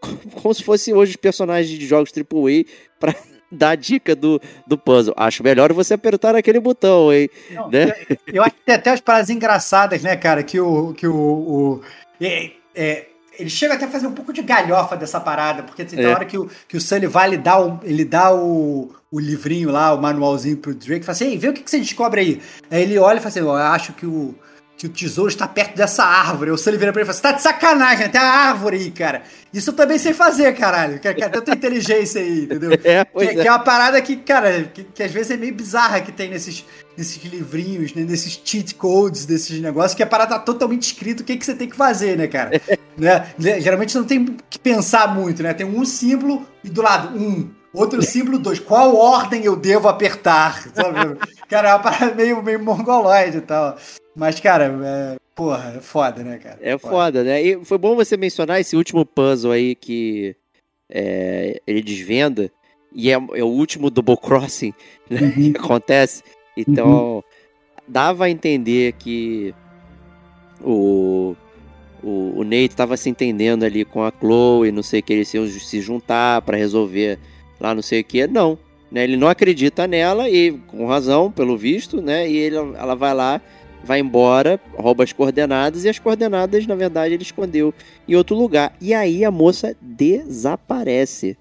C: como se fosse hoje os personagens de jogos AAA pra dar a dica do, do puzzle. Acho melhor você apertar aquele botão, hein?
A: Não,
C: né?
A: eu, eu acho que tem até as paradas engraçadas, né, cara? Que o. Que o, o- é- é, ele chega até a fazer um pouco de galhofa dessa parada, porque assim, tem
C: É.
A: hora que o, que o Sully vai, ele dá, o, ele dá o, o livrinho lá, o manualzinho pro Drake, e fala assim: Ei, vê o que, que você descobre aí. Aí ele olha e fala assim: Eu acho que o, que o tesouro está perto dessa árvore. O Sully vira pra ele e fala: Você tá de sacanagem, né? tem a árvore aí, cara. Isso eu também sei fazer, caralho. É tanta inteligência aí, entendeu?
C: É,
A: Que,
C: pois
A: que
C: é.
A: é uma parada que, cara, que, que às vezes é meio bizarra que tem nesses, nesses livrinhos, né? Nesses cheat codes, desses negócios, que a parada tá totalmente escrito o que, que você tem que fazer, né, cara? né? Geralmente você não tem que pensar muito, né? Tem um símbolo e do lado, um. Outro símbolo, dois. Qual ordem eu devo apertar? Sabe? cara, é uma parada meio, meio mongoloide e tal. Mas, cara, é, porra, é foda, né, cara?
C: É foda, né? E foi bom você mencionar esse último puzzle aí que é, ele desvenda. E é, é o último double crossing né,
A: Uhum.
C: que acontece. Então, dava a entender que o, o, o Nate estava se entendendo ali com a Chloe, não sei o que, eles iam se juntar para resolver lá não sei o que. Não, né? Ele não acredita nela e com razão, pelo visto, né? E ele, ela vai lá, vai embora, rouba as coordenadas e as coordenadas, na verdade, ele escondeu em outro lugar. E aí a moça desaparece.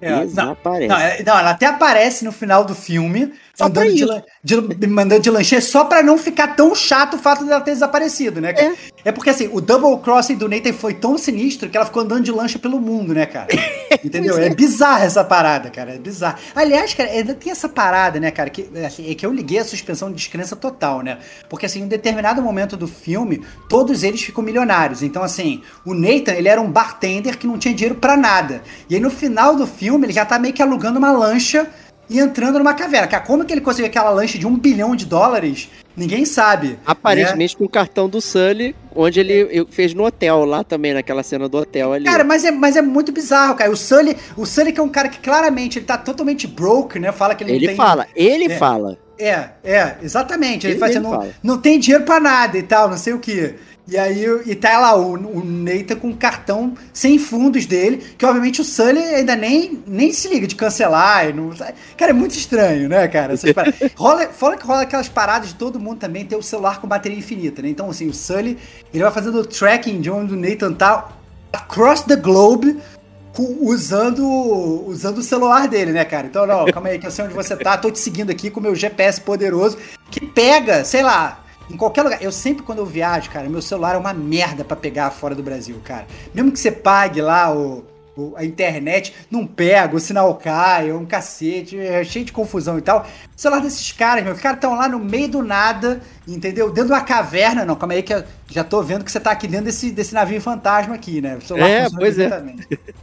A: É, desaparece. Não, não, não, ela até aparece no final do filme, só andando de, de, mandando de lanche só pra não ficar tão chato o fato dela ter desaparecido, né? É. é porque assim, o double crossing do Nathan foi tão sinistro que ela ficou andando de lancha pelo mundo, né, cara? Entendeu? é. é bizarra essa parada, cara. É bizarra. Aliás, cara, ainda tem essa parada, né, cara, que, assim, é que eu liguei a suspensão de descrença total, né? Porque assim, em um determinado momento do filme, todos eles ficam milionários. Então, assim, o Nathan, ele era um bartender que não tinha dinheiro para nada. E aí no final do filme, ele já tá meio que alugando uma lancha e entrando numa caverna. Cara, como que ele conseguiu aquela lanche de um bilhão de dólares? Ninguém sabe.
C: Aparentemente né? com o cartão do Sully, onde ele fez no hotel, lá também, naquela cena do hotel ali.
A: Cara, mas é, mas é muito bizarro, cara. O Sully, o Sully que é um cara que claramente ele tá totalmente broke, né? Fala que ele,
C: ele
A: não tem...
C: Fala, ele
A: é,
C: fala.
A: É, é, exatamente. Ele, ele faz, ele não, não tem dinheiro para nada e tal, não sei o que. E aí, e tá lá o, o Neita com o cartão sem fundos dele, que obviamente o Sully ainda nem, nem se liga de cancelar. Não, cara, é muito estranho, né, cara? rola, fora que rola aquelas paradas de todo mundo também ter o celular com bateria infinita, né? Então, assim, o Sully, ele vai fazendo o tracking de onde o Nathan tá across the globe, usando, usando o celular dele, né, cara? Então, não, calma aí, que eu sei onde você tá, tô te seguindo aqui com o meu GPS poderoso, que pega, sei lá, em qualquer lugar. Eu sempre, quando eu viajo, cara, meu celular é uma merda para pegar fora do Brasil, cara. Mesmo que você pague lá o, o, a internet, não pega, o sinal cai, é um cacete, é cheio de confusão e tal. O celular desses caras, meu, os caras estão lá no meio do nada, entendeu? Dentro de uma caverna. Não, calma aí que eu já tô vendo que você tá aqui dentro desse, desse navio fantasma aqui, né?
C: O celular é, pois é.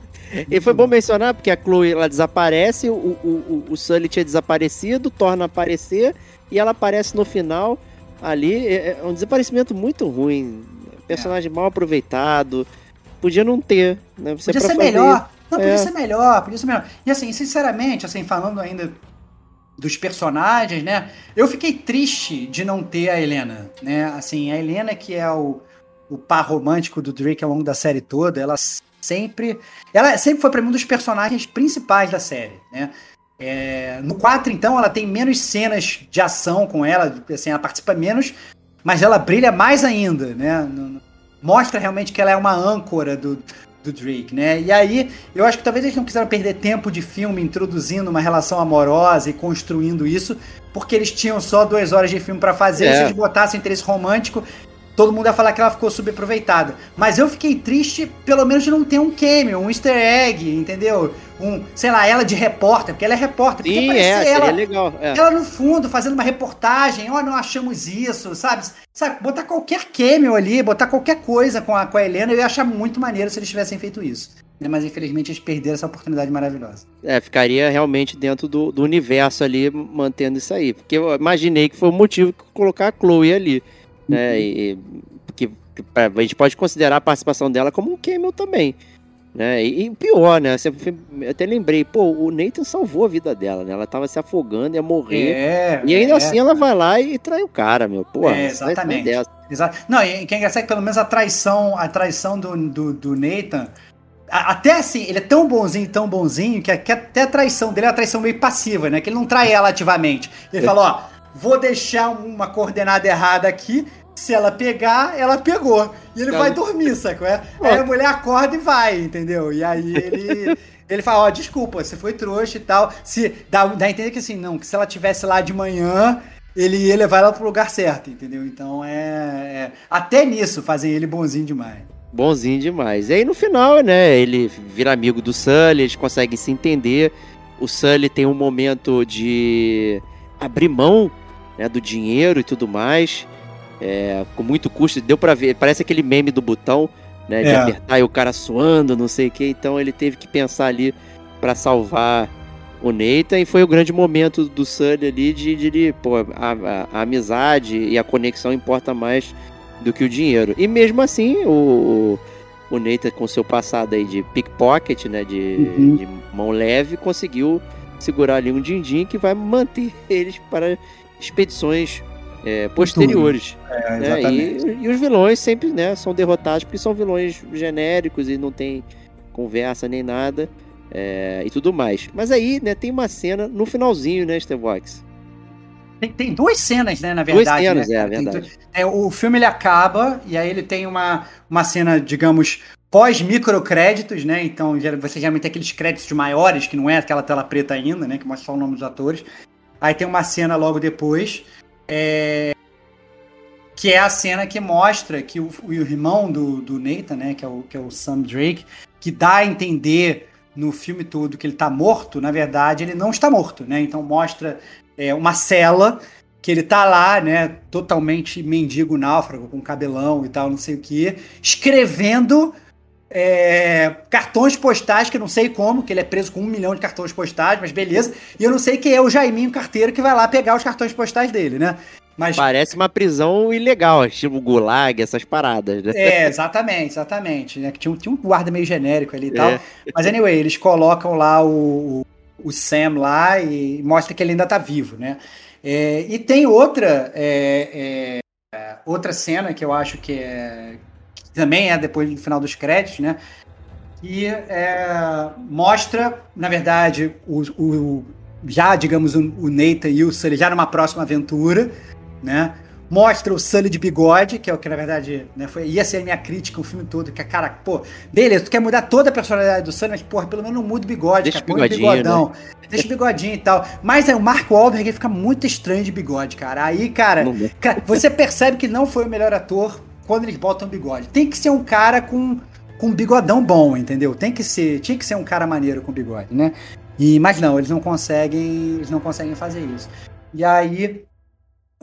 C: E foi bom mencionar, porque a Chloe ela desaparece, o, o, o, o Sully tinha desaparecido, torna a aparecer, e ela aparece no final ali é, é um desaparecimento muito ruim. Personagem é. mal aproveitado. Podia não ter, né?
A: Você podia ser fazer... melhor. Não, podia é. ser melhor, podia ser melhor. E assim, sinceramente, assim, falando ainda dos personagens, né? Eu fiquei triste de não ter a Helena, né? Assim, a Helena que é o, o par romântico do Drake ao longo da série toda, ela sempre, ela sempre foi para mim um dos personagens principais da série, né? É, no 4, então, ela tem menos cenas de ação com ela, assim, ela participa menos, mas ela brilha mais ainda, né? Mostra realmente que ela é uma âncora do, do Drake, né? E aí, eu acho que talvez eles não quiseram perder tempo de filme introduzindo uma relação amorosa e construindo isso, porque eles tinham só duas horas de filme para fazer, é. se eles botassem interesse romântico, todo mundo ia falar que ela ficou subaproveitada. Mas eu fiquei triste, pelo menos, de não ter um cameo, um easter egg, entendeu? Um, sei lá, ela de repórter, porque ela é repórter.
C: Sim, é, ela, legal. É.
A: Ela no fundo, fazendo uma reportagem, ó, oh, não achamos isso, sabe? sabe? Botar qualquer cameo ali, botar qualquer coisa com a, com a Helena, eu ia achar muito maneiro se eles tivessem feito isso. Né? Mas infelizmente eles perderam essa oportunidade maravilhosa.
C: É, ficaria realmente dentro do, do universo ali, mantendo isso aí. Porque eu imaginei que foi o motivo que colocar a Chloe ali né? E, que, que a gente pode considerar a participação dela como um cameo também. Né? E, e pior, né? Eu até lembrei, pô, o Nathan salvou a vida dela, né? Ela tava se afogando, ia morrer. É, e ainda é, assim ela vai lá e trai o cara, meu. Pô,
A: é, exatamente. Exato. Não, e que é que pelo menos a traição, a traição do, do, do Nathan. Até assim, ele é tão bonzinho, tão bonzinho, que até a traição dele é uma traição meio passiva, né? Que ele não trai ela ativamente. Ele é. fala, ó, vou deixar uma coordenada errada aqui. Se ela pegar, ela pegou. E ele vai dormir, sacou? É? Aí a mulher acorda e vai, entendeu? E aí ele. Ele fala, ó, oh, desculpa, você foi trouxa e tal. Se, dá, dá a entender que assim, não, que se ela tivesse lá de manhã, ele ia levar ela pro lugar certo, entendeu? Então é, é. Até nisso fazem ele bonzinho demais.
C: Bonzinho demais. E aí no final, né, ele vira amigo do Sully, eles conseguem se entender. O Sully tem um momento de abrir mão né, do dinheiro e tudo mais, é, com muito custo. Deu para ver, parece aquele meme do botão, né, de é. apertar e o cara suando, não sei o que. Então ele teve que pensar ali para salvar o Nathan e foi o grande momento do Sully ali de, de, de pô, a, a, a, amizade e a conexão importa mais do que o dinheiro. E mesmo assim, o, o Nathan com seu passado aí de pickpocket, né, de, uhum. de mão leve, conseguiu segurar ali um din-din que vai manter eles para expedições é, posteriores.
A: É,
C: né? e, e, os vilões sempre né, são derrotados porque são vilões genéricos e não tem conversa nem nada é, e tudo mais. Mas aí né, tem uma cena no finalzinho, né, Stevox?
A: Tem, tem duas cenas, né, na verdade.
C: Duas cenas,
A: né?
C: é, verdade.
A: É, o filme ele acaba e aí ele tem uma, uma cena, digamos, pós-microcréditos, né? Então você geralmente tem aqueles créditos maiores, que não é aquela tela preta ainda, né? Que mostra só o nome dos atores. Aí tem uma cena logo depois. É... Que é a cena que mostra que o, o irmão do, do Nathan, né? Que é, o, que é o Sam Drake, que dá a entender no filme todo que ele tá morto, na verdade, ele não está morto, né? Então mostra é, uma cela que ele tá lá, né, totalmente mendigo náufrago, com cabelão e tal, não sei o que, escrevendo é, cartões postais, que eu não sei como, que ele é preso com um milhão de cartões postais, mas beleza. E eu não sei quem é o Jaiminho carteiro que vai lá pegar os cartões postais dele, né?
C: Mas... Parece uma prisão ilegal, tipo gulag, essas paradas, né?
A: É, exatamente, exatamente. Né? Que tinha, tinha um guarda meio genérico ali e tal. É. Mas anyway, eles colocam lá o, o Sam lá e mostra que ele ainda tá vivo, né? É, e tem outra é, é, outra cena que eu acho que, é, que também é depois do final dos créditos, né? Que é, mostra, na verdade, o, o já, digamos, o, o Nathan e o Sully já numa próxima aventura, né? mostra o Sully de bigode, que é o que na verdade né, foi, ia ser a minha crítica o filme todo, que é, cara, pô, beleza, tu quer mudar toda a personalidade do Sully, mas, porra, pelo menos não muda o bigode,
C: Deixa
A: cara,
C: o bigodão. Né?
A: Deixa o bigodinho e tal. Mas aí o Mark Wahlberg fica muito estranho de bigode, cara. Aí, cara, cara, você percebe que não foi o melhor ator quando eles botam bigode. Tem que ser um cara com, com um bigodão bom, entendeu? Tem que ser, tinha que ser um cara maneiro com bigode, né? E, mas não, eles não conseguem, eles não conseguem fazer isso. E aí,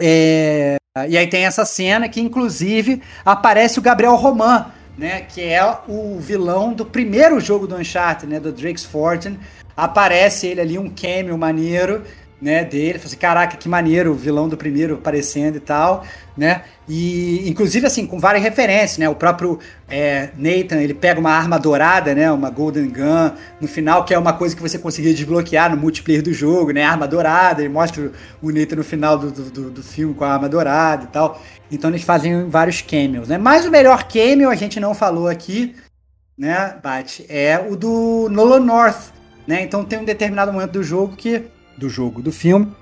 A: é, e aí tem essa cena que, inclusive, aparece o Gabriel Roman, né? Que é o vilão do primeiro jogo do Uncharted, né? Do Drake's Fortune. Aparece ele ali, um cameo maneiro né, dele. Falei assim, caraca, que maneiro o vilão do primeiro aparecendo e tal, né? E, inclusive, assim, com várias referências, né? O próprio é, Nathan, ele pega uma arma dourada, né? Uma Golden Gun no final, que é uma coisa que você conseguia desbloquear no multiplayer do jogo, né? Arma dourada, ele mostra o Nathan no final do, do, do filme com a arma dourada e tal. Então eles fazem vários cameos, né? Mas o melhor cameo, a gente não falou aqui, né, Bate, é o do Nolan North, né? Então tem um determinado momento do jogo que do jogo, do filme,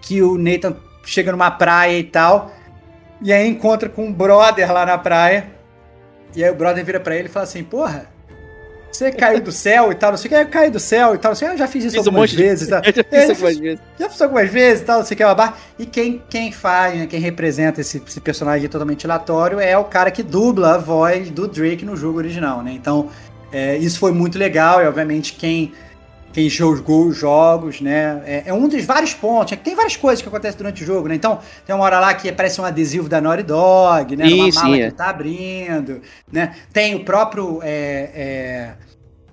A: que o Nathan chega numa praia e tal, e aí encontra com um brother lá na praia, e aí o brother vira para ele e fala assim, porra, você caiu do céu e tal, não sei o que, eu caí do céu e tal, não sei o que, eu já fiz isso fiz algumas um vezes. Tá? já fiz algumas vezes. Já fiz algumas vezes e tal, não sei o que, é barra. E quem, quem faz, né, quem representa esse, esse personagem totalmente aleatório é o cara que dubla a voz do Drake no jogo original, né? Então, é, isso foi muito legal e, obviamente, quem quem jogou os jogos, né? É, é, um dos vários pontos. É que tem várias coisas que acontecem durante o jogo, né? Então, tem uma hora lá que aparece um adesivo da Naughty Dog, né? Uma mala é. que tá abrindo, né? Tem o próprio. É, é,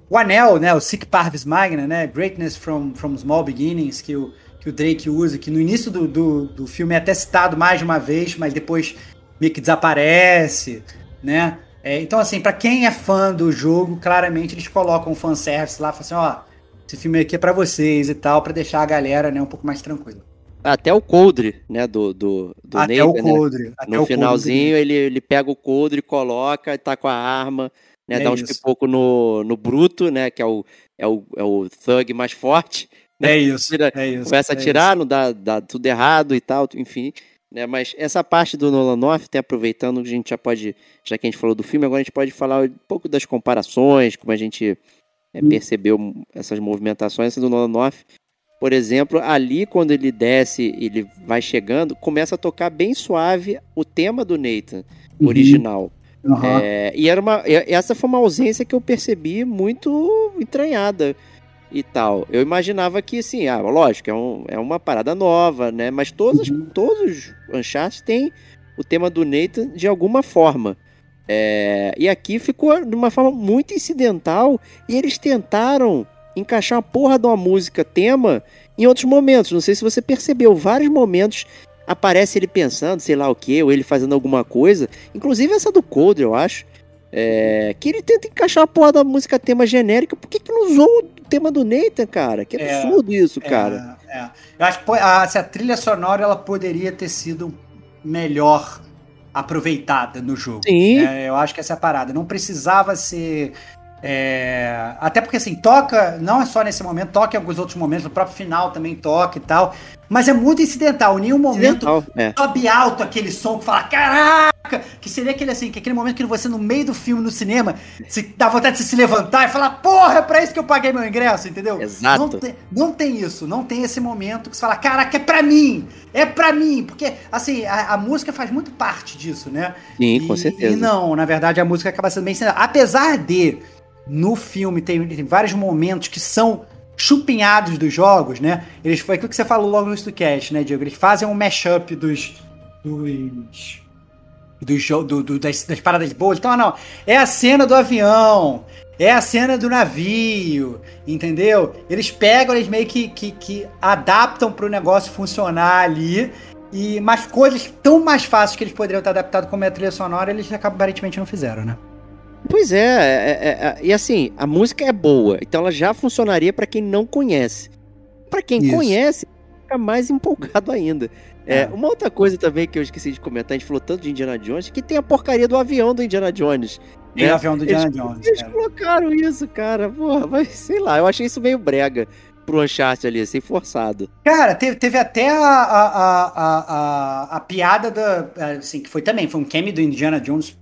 A: o anel, né? O Sic Parvis Magna, né? Greatness from, from Small Beginnings, que o, que o Drake usa, que no início do, do, do filme é até citado mais de uma vez, mas depois meio que desaparece, né? É, então, assim, para quem é fã do jogo, claramente eles colocam um fanservice lá, falam assim, ó esse filme aqui é para vocês e tal, para deixar a galera, né, um pouco mais tranquila.
C: Até o coldre, né, do, do, do
A: Até Nathan, o né? coldre. Né?
C: no
A: o
C: finalzinho, ele, ele pega o coldre, coloca, tá com a arma, né, é dá uns pipocos no, no bruto, né, que é o, é o, é o thug mais forte. Né,
A: é isso, Tira, é isso.
C: Começa a
A: é
C: tirar, isso. não dá, dá tudo errado e tal, enfim. Né, mas essa parte do Nolan North, até aproveitando que a gente já pode, já que a gente falou do filme, agora a gente pode falar um pouco das comparações, como a gente é, percebeu essas movimentações do North. Por exemplo, ali quando ele desce, ele vai chegando, começa a tocar bem suave o tema do Nathan uhum. original. Uhum. É, e era uma, essa foi uma ausência que eu percebi muito entranhada e tal. Eu imaginava que, assim, ah, lógico, é, um, é uma parada nova, né? Mas todos, uhum. todos os Uncharted têm o tema do Nathan de alguma forma. É, e aqui ficou de uma forma muito incidental e eles tentaram encaixar a porra de uma música tema em outros momentos. Não sei se você percebeu, vários momentos aparece ele pensando, sei lá o que, ou ele fazendo alguma coisa. Inclusive essa do Cold, eu acho. É, que ele tenta encaixar a porra da música tema genérica. Por que, que não usou o tema do Nathan, cara. Que
A: É,
C: absurdo isso, cara.
A: É, é. Eu acho que a, a trilha sonora ela poderia ter sido melhor aproveitada no jogo.
C: Sim.
A: É, eu acho que essa é a parada. Não precisava ser. é, Até porque assim, toca, não é só nesse momento, toca em alguns outros momentos, no próprio final também toca e tal. Mas é muito incidental. Em nenhum momento
C: Incidental, é.
A: sobe alto aquele som que fala, caraca! Que seria aquele assim, que aquele momento que você no meio do filme, no cinema, se dá vontade de se levantar e falar, porra, é pra isso que eu paguei meu ingresso, entendeu?
C: Exato.
A: Não tem, não tem isso, não tem esse momento que você fala, caraca, é pra mim! É pra mim! Porque, assim, a, a música faz muito parte disso, né?
C: Sim, com
A: E-
C: certeza.
A: E não, na verdade a música acaba sendo bem ensinada. Apesar de, no filme, tem, tem vários momentos que são chupinhados dos jogos, né? Eles foi aquilo que você falou logo no início do cast, né, Diego? Eles fazem um mashup dos. dos. dos do, do- das, das paradas de boa. Então, não. É a cena do avião. É a cena do navio, entendeu? Eles pegam, eles meio que, que, que adaptam para o negócio funcionar ali. E mais coisas tão mais fáceis que eles poderiam ter adaptado como é a trilha sonora, eles aparentemente não fizeram, né?
C: Pois é, é, é, é, e assim, a música é boa, então ela já funcionaria pra quem não conhece. Pra quem
A: Isso.
C: conhece, fica mais empolgado ainda. É,
A: É.
C: Uma outra coisa também que eu esqueci de comentar, a gente falou tanto de Indiana Jones, que tem a porcaria do avião do Indiana Jones.
A: Tem
C: né?
A: o avião do
C: Eles-
A: Indiana Jones.
C: Eles
A: cara.
C: colocaram isso, cara, porra, mas sei lá, eu achei isso meio brega pro Uncharted ali, assim, forçado.
A: Cara, teve, teve até a, a, a, a, a, a piada da. Assim, que foi também, foi um cameo do Indiana Jones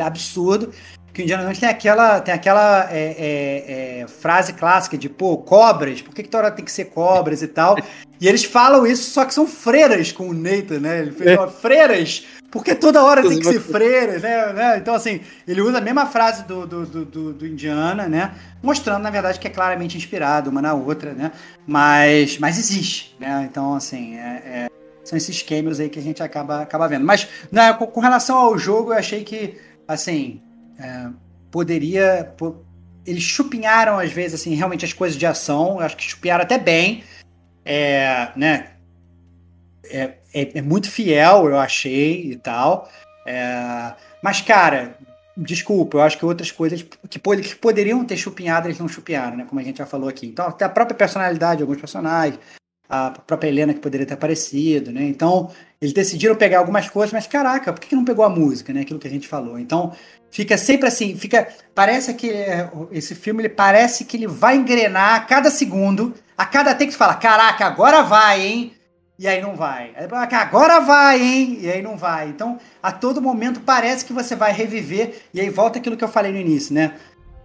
A: absurdo. Que o Indiana Jones tem aquela, tem aquela é, é, é, frase clássica de, pô, cobras, por que, que toda hora tem que ser cobras e tal? E eles falam isso, só que são freiras com o Nathan, né? Ele fez uma freiras, porque toda hora tem que ser freiras, né? né? Então, assim, ele usa a mesma frase do, do, do, do, Indiana, né? Mostrando, na verdade, que é claramente inspirado uma na outra, né? Mas, mas existe, né? Então, assim, é, é- são esses cameos aí que a gente acaba, acaba vendo. Mas, né, com relação ao jogo, eu achei que, assim, é, poderia... po- eles chupinharam, às vezes, assim, realmente as coisas de ação. Acho que chupinharam até bem. É, né? É, é, é muito fiel, eu achei e tal. É, mas, cara, desculpa, eu acho que outras coisas que, que poderiam ter chupinhado, eles não chupinharam, né? Como a gente já falou aqui. Então, até a própria personalidade de alguns personagens, a própria Helena que poderia ter aparecido, né? Então, eles decidiram pegar algumas coisas, mas caraca, por que que não pegou a música, né? Aquilo que a gente falou. Então, fica sempre assim, fica. Parece que é, esse filme ele parece que ele vai engrenar a cada segundo, a cada take que fala, caraca, agora vai, hein? E aí não vai. Agora vai, hein? E aí não vai. Então, a todo momento parece que você vai reviver. E aí volta aquilo que eu falei no início, né?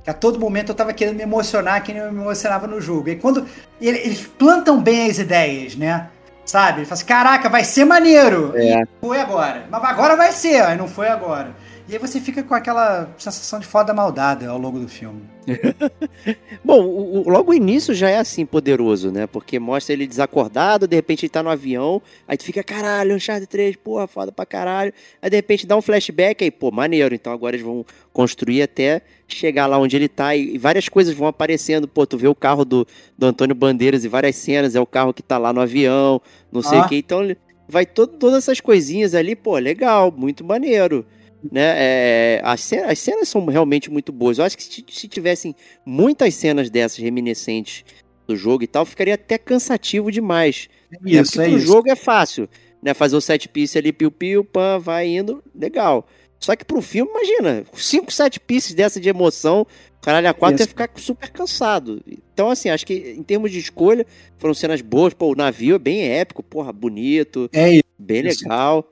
A: Que a todo momento eu tava querendo me emocionar, que nem eu me emocionava no jogo. E quando eles plantam bem as ideias, né? Sabe? Ele fala assim: caraca, vai ser maneiro.
C: É.
A: E foi agora. Mas agora vai ser, aí não foi agora. E aí você fica com aquela sensação de foda maldada ao longo do filme.
C: Bom, o, o- logo o início já é assim poderoso, né? Porque mostra ele desacordado, de repente ele tá no avião, aí tu fica, caralho, Uncharted 3, porra, foda pra caralho. Aí de repente dá um flashback, aí, pô, maneiro. Então agora eles vão construir até chegar lá onde ele tá e, e várias coisas vão aparecendo. Pô, tu vê o carro do, do Antônio Bandeiras e várias cenas, é o carro que tá lá no avião, não sei
A: Ah.
C: o que. Então vai todo, todas essas coisinhas ali, pô, legal, muito maneiro. Né? É, as, cenas, as cenas são realmente muito boas. Eu acho que se, se tivessem muitas cenas dessas reminiscentes do jogo e tal, ficaria até cansativo demais. É, porque pro jogo é fácil, né? Fazer o set piece ali, piu-piu, pam, vai indo, legal. Só que pro filme, imagina, cinco set pieces dessa de emoção, caralho, a quatro
A: Isso.
C: ia ficar super cansado. Então, assim, acho que em termos de escolha, foram cenas boas. Pô, o navio é bem épico, porra, bonito,
A: É isso.
C: bem
A: Isso.
C: legal.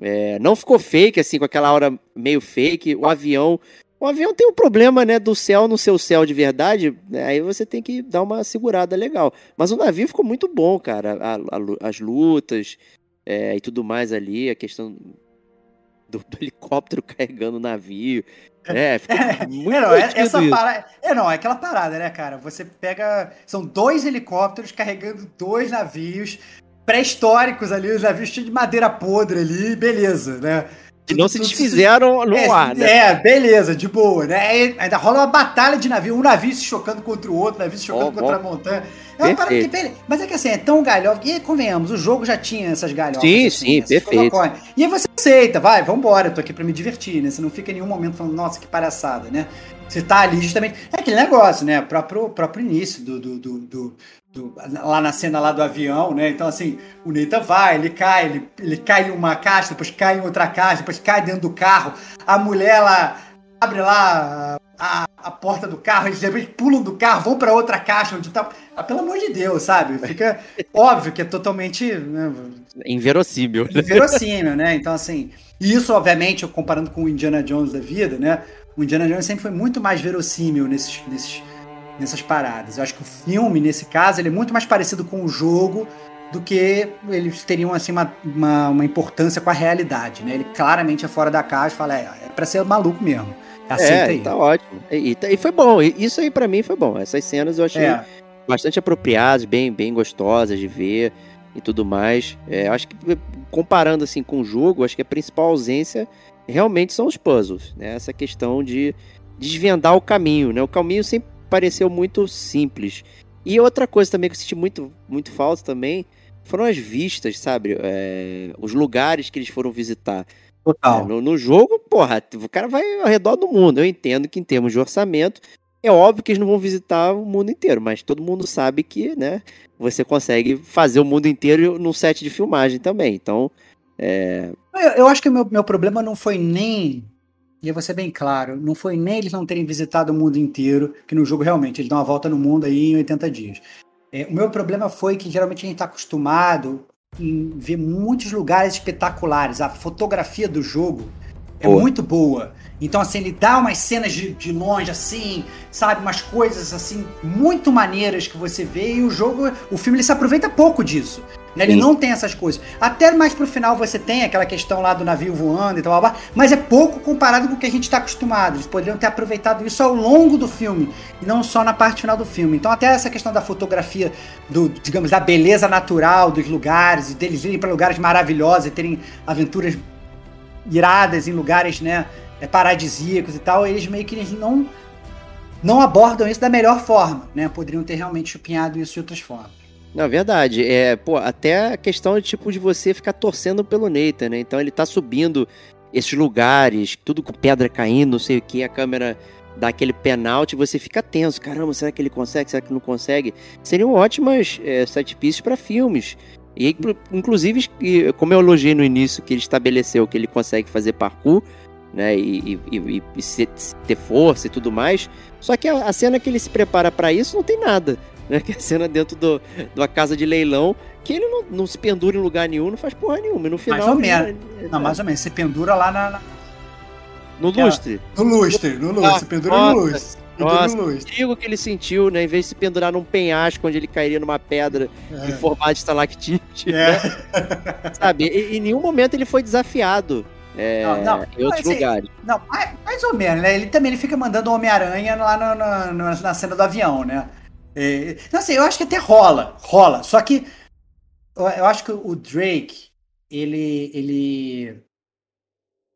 C: É, não ficou fake, assim, com aquela hora meio fake. O avião. O avião tem um problema, né, do céu no seu céu de verdade, né, aí você tem que dar uma segurada legal. Mas o navio ficou muito bom, cara. A- a as lutas é, e tudo mais ali, a questão do, do helicóptero carregando o navio. É, ficou muito
A: é, não, é,
C: divertido
A: essa parada, é, não, é aquela parada, né, cara? Você pega. São dois helicópteros carregando dois navios pré-históricos ali, os navios cheios de madeira podre ali, beleza, né?
C: Que não se desfizeram no
A: é,
C: ar, né?
A: É, beleza, de boa, né? Aí ainda rola uma batalha de navio, um navio se chocando contra o outro, navio se chocando
C: Ó,
A: contra
C: ó.
A: a montanha. É que, mas é que assim, é tão galhofa. E convenhamos, o jogo já tinha essas galhofas.
C: Sim,
A: assim,
C: sim, perfeito.
A: E aí você aceita, vai, vambora, eu tô aqui pra me divertir, né? Você não fica em nenhum momento falando, nossa, que palhaçada, né? Você tá ali justamente. É aquele negócio, né? O próprio, próprio início do, do, do, do, do lá na cena lá do avião, né? Então, assim, o Neita vai, ele cai, ele, ele cai em uma caixa, depois cai em outra caixa, depois cai dentro do carro. A mulher, ela abre lá a, a porta do carro, eles de pulam do carro, vão para outra caixa onde tá. Ah, pelo amor de Deus, sabe? Fica óbvio que é totalmente. Né,
C: inverossímil.
A: Inverossímil, né? Então, assim. Isso, obviamente, comparando com o Indiana Jones da vida, né? O Indiana Jones sempre foi muito mais verossímil nesses, nesses, nessas paradas. Eu acho que o filme, nesse caso, ele é muito mais parecido com o jogo do que eles teriam assim uma, uma, uma importância com a realidade, né? Ele claramente é fora da caixa, fala, é, é para ser maluco mesmo.
C: Aceita é, aí. tá ótimo. E, e, foi bom. Isso aí para mim foi bom. Essas cenas eu achei é. bastante apropriadas, bem, bem gostosas de ver e tudo mais. É, acho que comparando assim com o jogo, acho que a principal ausência realmente são os puzzles, né? Essa questão de desvendar o caminho, né? O caminho sempre pareceu muito simples. E outra coisa também que eu senti muito, muito falta também foram as vistas, sabe? É, os lugares que eles foram visitar. Total. É, no, no, jogo, porra, o cara vai ao redor do mundo. Eu entendo que em termos de orçamento, é óbvio que eles não vão visitar o mundo inteiro, mas todo mundo sabe que, né, você consegue fazer o mundo inteiro num set de filmagem também. Então, é...
A: eu, eu, acho que o meu, meu problema não foi nem. E eu vou ser bem claro, não foi nem eles não terem visitado o mundo inteiro, que no jogo realmente eles dão uma volta no mundo aí em 80 dias. É, o meu problema foi que geralmente a gente está acostumado em ver muitos lugares espetaculares. A fotografia do jogo é boa. muito boa. Então, assim, ele dá umas cenas de, de longe, assim, sabe? Umas coisas, assim, muito maneiras que você vê. E o jogo, o filme, ele se aproveita pouco disso. Né? Ele Sim. não tem essas coisas. Até mais pro final você tem aquela questão lá do navio voando e tal, mas é pouco comparado com o que a gente está acostumado. Eles poderiam ter aproveitado isso ao longo do filme, e não só na parte final do filme. Então, até essa questão da fotografia, do, digamos, da beleza natural dos lugares, e deles irem para lugares maravilhosos e terem aventuras iradas em lugares, né, é, paradisíacos e tal, eles meio que não não abordam isso da melhor forma, né? Poderiam ter realmente chupinhado isso de outras formas.
C: Na verdade, é, pô, até a questão de tipo de você ficar torcendo pelo Nathan, né? Então ele tá subindo esses lugares, tudo com pedra caindo, não sei o que, a câmera dá aquele penalti, você fica tenso, caramba, será que ele consegue, será que não consegue? Seriam ótimas é, set pieces para filmes. E inclusive, como eu elogiei no início que ele estabeleceu que ele consegue fazer parkour, né, e, e, e, e ter força e tudo mais. Só que a, a cena que ele se prepara para isso não tem nada né? Que é a cena dentro do, de uma casa de leilão, que ele não, não se pendura em lugar nenhum, não faz porra nenhuma. E no final.
A: Mais ou menos. Não, mais ou menos. Você pendura lá na. na...
C: No lustre.
A: No lustre, no lustre. Você pendura
C: nossa, no lustre. Nossa, o que ele sentiu, né? Em vez de se pendurar num penhasco onde ele cairia numa pedra é. em formato de estalactite. É. Né? Sabe? E, em nenhum momento ele foi desafiado. É, não, não, em outros assim, lugares.
A: Não, mais, mais, ou menos, né? Ele também ele fica mandando o Homem-Aranha lá no, no, na cena do avião, né? É, não sei, eu acho que até rola, rola. Só que eu acho que o Drake, ele, ele,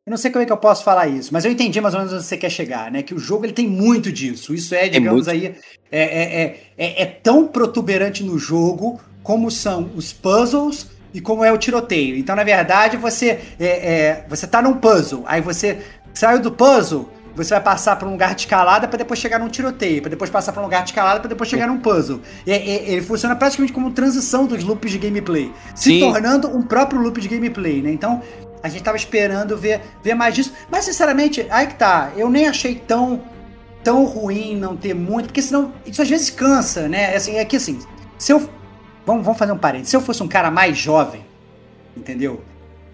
A: eu não sei como é que eu posso falar isso, mas eu entendi mais ou menos onde você quer chegar, né? Que o jogo ele tem muito disso. Isso é, é digamos é aí, é, é, é, é, tão protuberante no jogo como são os puzzles e como é o tiroteio. Então, na verdade, você é, é, você tá num puzzle, aí você saiu do puzzle, você vai passar por um lugar de escalada para depois chegar num tiroteio, para depois passar por um lugar de escalada para depois chegar num puzzle. E, e, ele funciona praticamente como transição dos loops de gameplay, se Sim. tornando um próprio loop de gameplay, né? Então, a gente tava esperando ver, ver mais disso. Mas, sinceramente, aí que tá. Eu nem achei tão, tão ruim não ter muito, porque senão isso às vezes cansa, né? Assim, é que assim, se eu. Vamos, vamos fazer um parênteses. Se eu fosse um cara mais jovem, entendeu?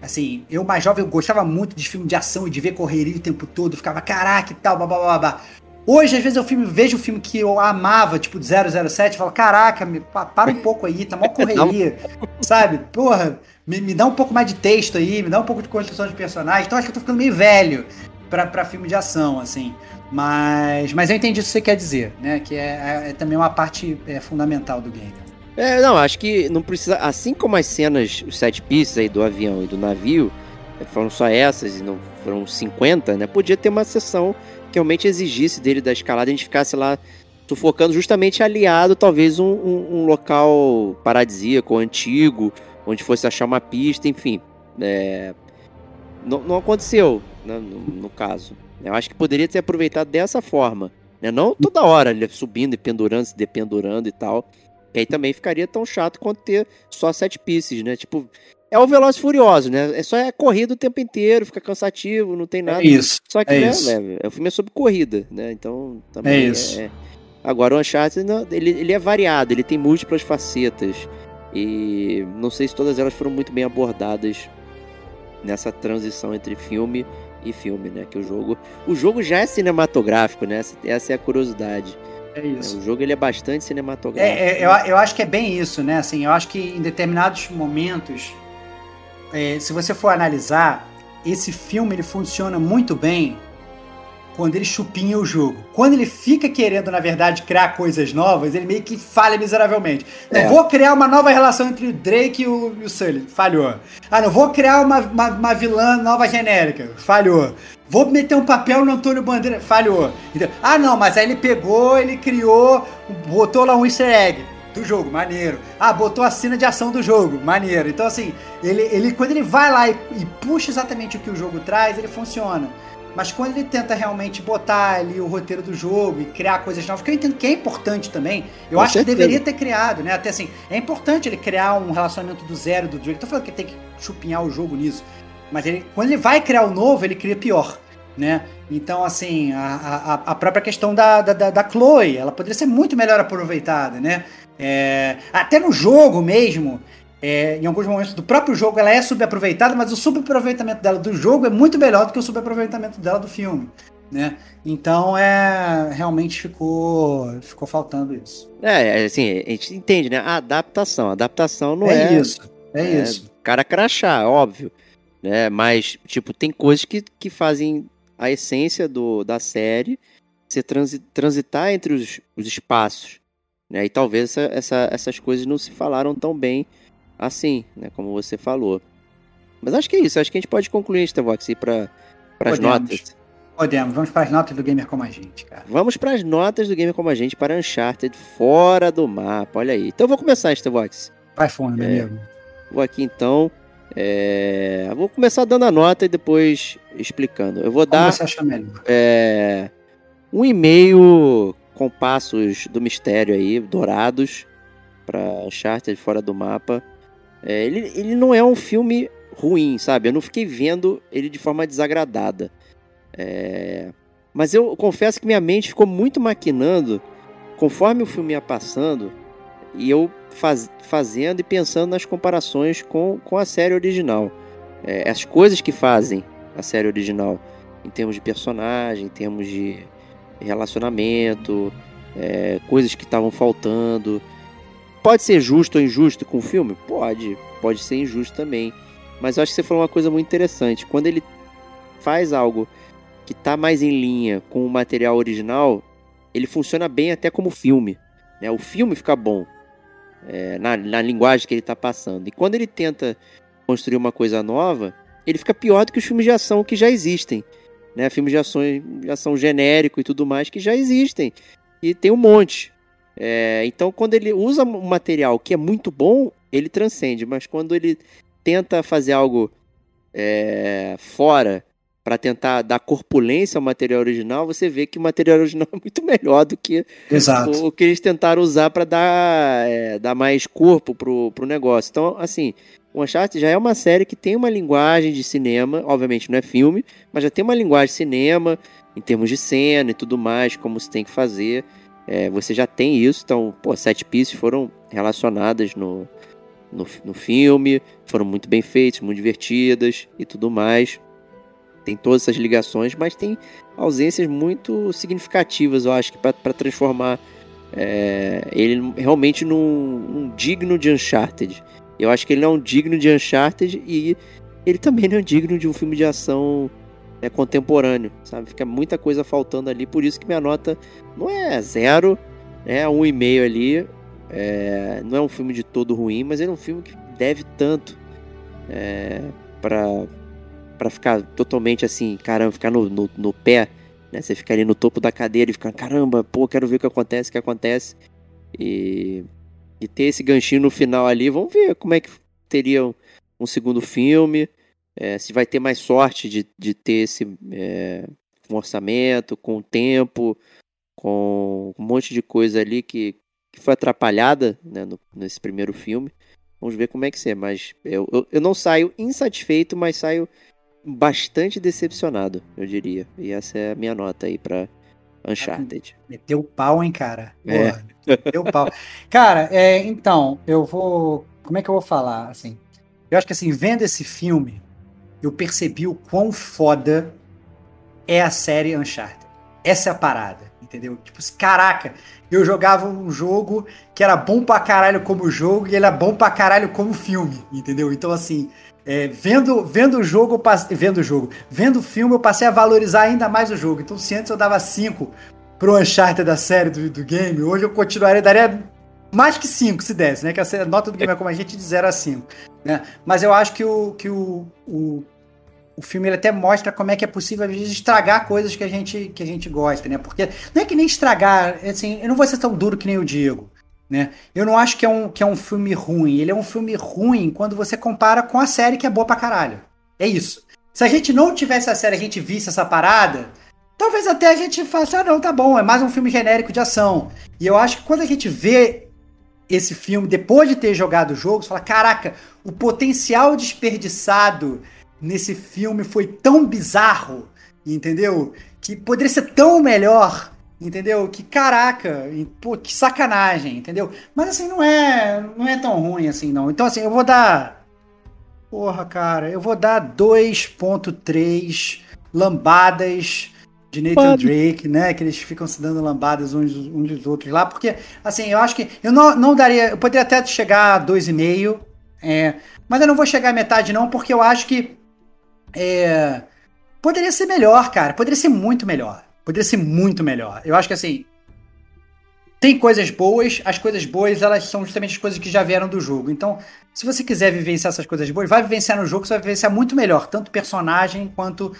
A: Assim, eu mais jovem, eu gostava muito de filme de ação e de ver correria o tempo todo, ficava, caraca e tal, blá. Hoje, às vezes, eu filme, vejo um filme que eu amava, tipo de 007, e falo, caraca, me, para um pouco aí, tá mó correria, sabe? Porra, me, me, dá um pouco mais de texto aí, me dá um pouco de construção de personagem. Então, acho que eu tô ficando meio velho pra, pra filme de ação, assim. Mas, mas eu entendi o que você quer dizer, né? Que é, é, é também uma parte é, fundamental do game.
C: É, não, acho que não precisa. Assim como as cenas, os sete pistas aí do avião e do navio, é, foram só essas e não foram 50, né? Podia ter uma sessão realmente exigisse dele da escalada, a gente ficasse lá sufocando justamente aliado, talvez, um, um, um local paradisíaco, antigo, onde fosse achar uma pista, enfim. É, não, não aconteceu, né, no, no, caso. Eu acho que poderia ter aproveitado dessa forma. Né? Não toda hora subindo e pendurando, se dependurando e tal. E aí também ficaria tão chato quanto ter só sete pieces, né? Tipo, é o Veloz Furioso, né? É só é corrida o tempo inteiro, fica cansativo, não tem nada.
A: É isso.
C: Só que,
A: é
C: né,
A: isso.
C: né, o filme é sobre corrida, né? Então, também
A: é isso.
C: É... Agora, o Uncharted, ele, ele é variado, ele tem múltiplas facetas. E não sei se todas elas foram muito bem abordadas nessa transição entre filme e filme, né? Que o jogo, o jogo já é cinematográfico, né? Essa, essa é a curiosidade.
A: É isso.
C: O jogo ele é bastante cinematográfico.
A: É, é, eu, eu acho que é bem isso, né? Assim, eu acho que em determinados momentos, é, se você for analisar, esse filme ele funciona muito bem quando ele chupinha o jogo. Quando ele fica querendo, na verdade, criar coisas novas, ele meio que falha miseravelmente. Não
C: É.
A: vou criar uma nova relação entre o Drake e o, e o Sully. Falhou. Ah, não vou criar uma, uma, uma vilã nova genérica. Falhou. Vou meter um papel no Antônio Bandeira. Falhou. Entendeu? Ah, não, mas aí ele pegou, ele criou, botou lá um easter egg do jogo, maneiro. Ah, botou a cena de ação do jogo, maneiro. Então, assim, ele, ele quando ele vai lá e, e puxa exatamente o que o jogo traz, ele funciona. Mas quando ele tenta realmente botar ali o roteiro do jogo e criar coisas novas, que eu entendo que é importante também, eu
C: Com
A: acho
C: certeza.
A: que deveria ter criado, né? Até assim, é importante ele criar um relacionamento do zero do Drake. Tô falando que ele tem que chupinhar o jogo nisso. Mas ele, quando ele vai criar o novo, ele cria pior, né? Então, assim, a, a, a própria questão da, da, da, da Chloe, ela poderia ser muito melhor aproveitada, né? É, até no jogo mesmo, é, em alguns momentos do próprio jogo, ela é subaproveitada, mas o subaproveitamento dela do jogo é muito melhor do que o subaproveitamento dela do filme, né? Então, é realmente ficou ficou faltando isso.
C: É, assim, a gente entende, né? A adaptação. A adaptação não
A: é,
C: é.
A: isso, é,
C: é
A: isso.
C: Cara crachá, óbvio. Né? Mas, tipo, tem coisas que, que fazem a essência do, da série se transi, transitar entre os, os espaços. Né? E talvez essa, essa- essas coisas não se falaram tão bem assim, né? Como você falou. Mas acho que é isso. Acho que a gente pode concluir, Estevox, ir para as notas.
A: Podemos, vamos para as notas do Gamer Como a Gente, cara.
C: Vamos para as notas do Game Como a Gente para Uncharted fora do mapa. Olha aí. Então eu vou começar, Estevox.
A: Vai fundo, meu
C: É.
A: amigo.
C: Vou aqui então. é, Vou começar dando a nota e depois explicando. Eu vou
A: Como
C: dar
A: você acha melhor?
C: é, um e-mail com passos do mistério aí, dourados, para Uncharted fora do mapa. É, ele, ele não é um filme ruim, sabe? Eu não fiquei vendo ele de forma desagradada. É, mas eu confesso que minha mente ficou muito maquinando conforme o filme ia passando e eu faz- fazendo e pensando nas comparações com, com a série original. É, as coisas que fazem a série original em termos de personagem, em termos de relacionamento, é, coisas que estavam faltando. Pode ser justo ou injusto com o filme? Pode. Pode ser injusto também. Mas eu acho que você falou uma coisa muito interessante. Quando ele faz algo que está mais em linha com o material original, ele funciona bem até como filme. Né? O filme fica bom é, na, na linguagem que ele está passando. E quando ele tenta construir uma coisa nova, ele fica pior do que os filmes de ação que já existem. Né? Filmes de ação, de ação genérico e tudo mais que já existem. E tem um monte. É, então, quando ele usa um material que é muito bom, ele transcende. Mas quando ele tenta fazer algo é, fora para tentar dar corpulência ao material original, você vê que o material original é muito melhor do que
A: Exato.
C: o, o que eles tentaram usar para dar, é, dar mais corpo pro, pro negócio. Então, assim, o Uncharted já é uma série que tem uma linguagem de cinema, obviamente não é filme, mas já tem uma linguagem de cinema, em termos de cena e tudo mais, como se tem que fazer. É, você já tem isso, então, pô, sete pieces foram relacionadas no, no, no filme, foram muito bem feitas, muito divertidas e tudo mais. Tem todas essas ligações, mas tem ausências muito significativas, eu acho, para transformar é, ele realmente num, num digno de Uncharted. Eu acho que ele não é um digno de Uncharted e ele também não é digno de um filme de ação né, contemporâneo, sabe? Fica muita coisa faltando ali, por isso que minha nota não é zero, é um e meio ali. É, não é um filme de todo ruim, mas ele é um filme que deve tanto é, para para ficar totalmente assim, caramba, ficar no, no, no pé Né? Você fica ali no topo da cadeira e fica, caramba, pô, quero ver o que acontece, o que acontece. E, e ter esse ganchinho no final ali, vamos ver como é que teria um, um segundo filme. É, se vai ter mais sorte de, de ter esse é, um orçamento, com tempo, com um monte de coisa ali que, que foi atrapalhada né, no, nesse primeiro filme. Vamos ver como é que ser, mas eu, eu, eu, não saio insatisfeito, mas saio bastante decepcionado, eu diria. E essa é a minha nota aí pra Uncharted.
A: Meteu pau, hein, cara? É. meteu pau. Cara, é, então, eu vou. Como é que eu vou falar? Assim, eu acho que assim, vendo esse filme, eu percebi o quão foda é a série Uncharted. Essa é a parada, entendeu? Tipo, caraca, eu jogava um jogo que era bom pra caralho como jogo e ele era bom pra caralho como filme, entendeu? Então, assim, é, vendo, vendo o jogo, passei, vendo o jogo, vendo o filme, eu passei a valorizar ainda mais o jogo. Então, se antes eu dava 5 pro Uncharted da série do, do game, hoje eu continuaria, daria mais que 5 se desse, né? Que a nota do game é como a gente de 0 a 5. Né? Mas eu acho que o, que o, o o filme ele até mostra como é que é possível, às vezes, estragar coisas que a gente, que a gente gosta, né? Porque não é que nem estragar, assim, eu não vou ser tão duro que nem o Diego, né? Eu não acho que é um, que é um filme ruim. Ele é um filme ruim quando você compara com a série que é boa pra caralho. É isso. Se a gente não tivesse a série, a gente visse essa parada, talvez até a gente faça, ah, não, tá bom, é mais um filme genérico de ação. E eu acho que quando a gente vê esse filme, depois de ter jogado o jogo, você fala, caraca, o potencial desperdiçado nesse filme foi tão bizarro, entendeu? Que poderia ser tão melhor, entendeu? Que caraca, pô, que sacanagem, entendeu? Mas assim, não é, não é tão ruim assim, não. Então assim, eu vou dar Porra, cara, eu vou dar 2.3 lambadas de Nathan Pode. Drake, né? Que eles ficam se dando lambadas uns, uns dos outros lá, porque, assim, eu acho que eu não, não daria. Eu poderia até chegar a 2,5, é, mas eu não vou chegar à metade, não, porque eu acho que é, poderia ser melhor, cara. Poderia ser muito melhor. Poderia ser muito melhor. Eu acho que assim. Tem coisas boas, as coisas boas elas são justamente as coisas que já vieram do jogo. Então, se você quiser vivenciar essas coisas boas, vai vivenciar no jogo, você vai vivenciar muito melhor, tanto personagem quanto,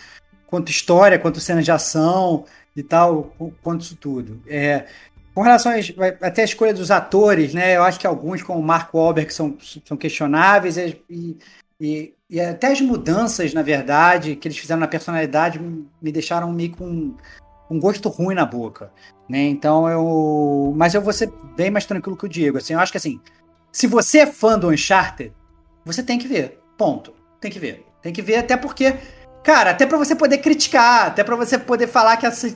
A: quanto história, quanto cenas de ação e tal, quanto isso tudo. É, com relação até a escolha dos atores, né? Eu acho que alguns, como o Mark Wahlberg, são, são questionáveis e, e, e até as mudanças, na verdade, que eles fizeram na personalidade me deixaram meio com um gosto ruim na boca, né? Então eu, mas eu vou ser bem mais tranquilo que o Diego, assim, eu acho que assim, se você é fã do Uncharted, você tem que ver, ponto, tem que ver, tem que ver até porque Cara, até para você poder criticar, até para você poder falar que essa.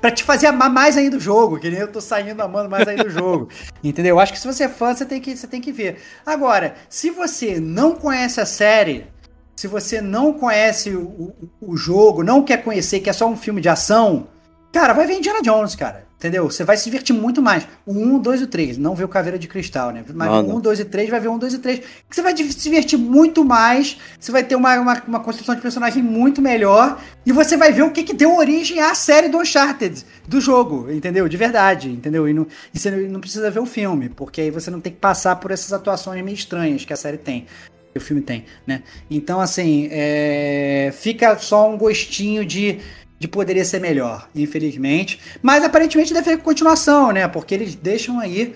A: para te fazer amar mais ainda o jogo, que nem eu tô saindo amando mais ainda o jogo. Entendeu? Acho que se você é fã, você tem que, você tem que ver. Agora, se você não conhece a série, se você não conhece o, o, o jogo, não quer conhecer, que é só um filme de ação, cara, vai ver Indiana Jones, cara. Entendeu? Você vai se divertir muito mais. O 1, o 2 e o 3. Não vê o Caveira de Cristal, né? Mas o 1, 2 e 3 vai ver o 1, 2 e 3. Você vai se divertir muito mais. Você vai ter uma, uma, uma, construção de personagem muito melhor. E você vai ver o que, que deu origem à série do Uncharted, do jogo, entendeu? De verdade, entendeu? E, não, e você não precisa ver o filme, porque aí você não tem que passar por essas atuações meio estranhas que a série tem. Que o filme tem, né? Então, assim, é... fica só um gostinho de de poderia ser melhor, infelizmente. Mas aparentemente deve ter continuação, né? Porque eles deixam aí,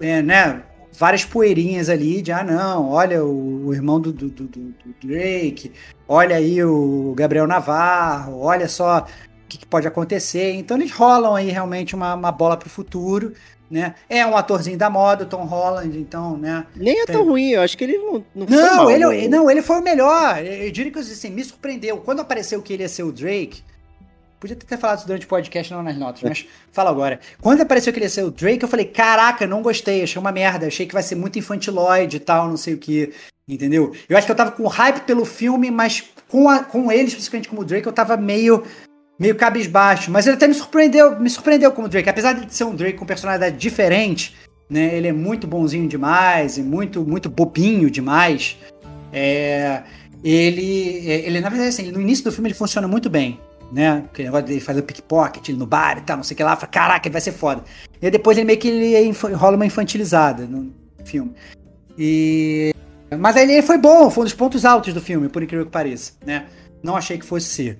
A: é, né? Várias poeirinhas ali de, ah, não, olha o, o irmão do, do, do, do, Drake, olha aí o Gabriel Navarro, olha só o que, que pode acontecer. Então eles rolam aí realmente uma, uma bola pro futuro. Né? É um atorzinho da moda, o Tom Holland, então, né?
C: Nem é tão ruim, eu acho que ele não
A: Não, não, mal, ele, né? não ele foi o melhor. Eu diria que assim, me surpreendeu. Quando apareceu que ele ia ser o Drake, Podia ter falado isso durante o podcast, não nas notas, mas fala agora. Quando apareceu que ele ia ser o Drake, eu falei, caraca, não gostei, achei uma merda, achei que vai ser muito infantiloide e tal, não sei o que. Entendeu? Eu acho que eu tava com hype pelo filme, mas com, a, com ele, especificamente como Drake, eu tava meio meio cabisbaixo. Mas ele até me surpreendeu, me surpreendeu como Drake. Apesar de ser um Drake com personalidade diferente, né? Ele é muito bonzinho demais e muito, muito bobinho demais. É, ele, ele, na verdade, assim, no início do filme ele funciona muito bem né? Aquele negócio dele fazer o pickpocket no bar e tal, não sei o que lá. Fala, caraca, ele vai ser foda. E depois ele meio que ele rola uma infantilizada no filme. E... Mas ele foi bom, foi um dos pontos altos do filme, por incrível que pareça, né? Não achei que fosse ser.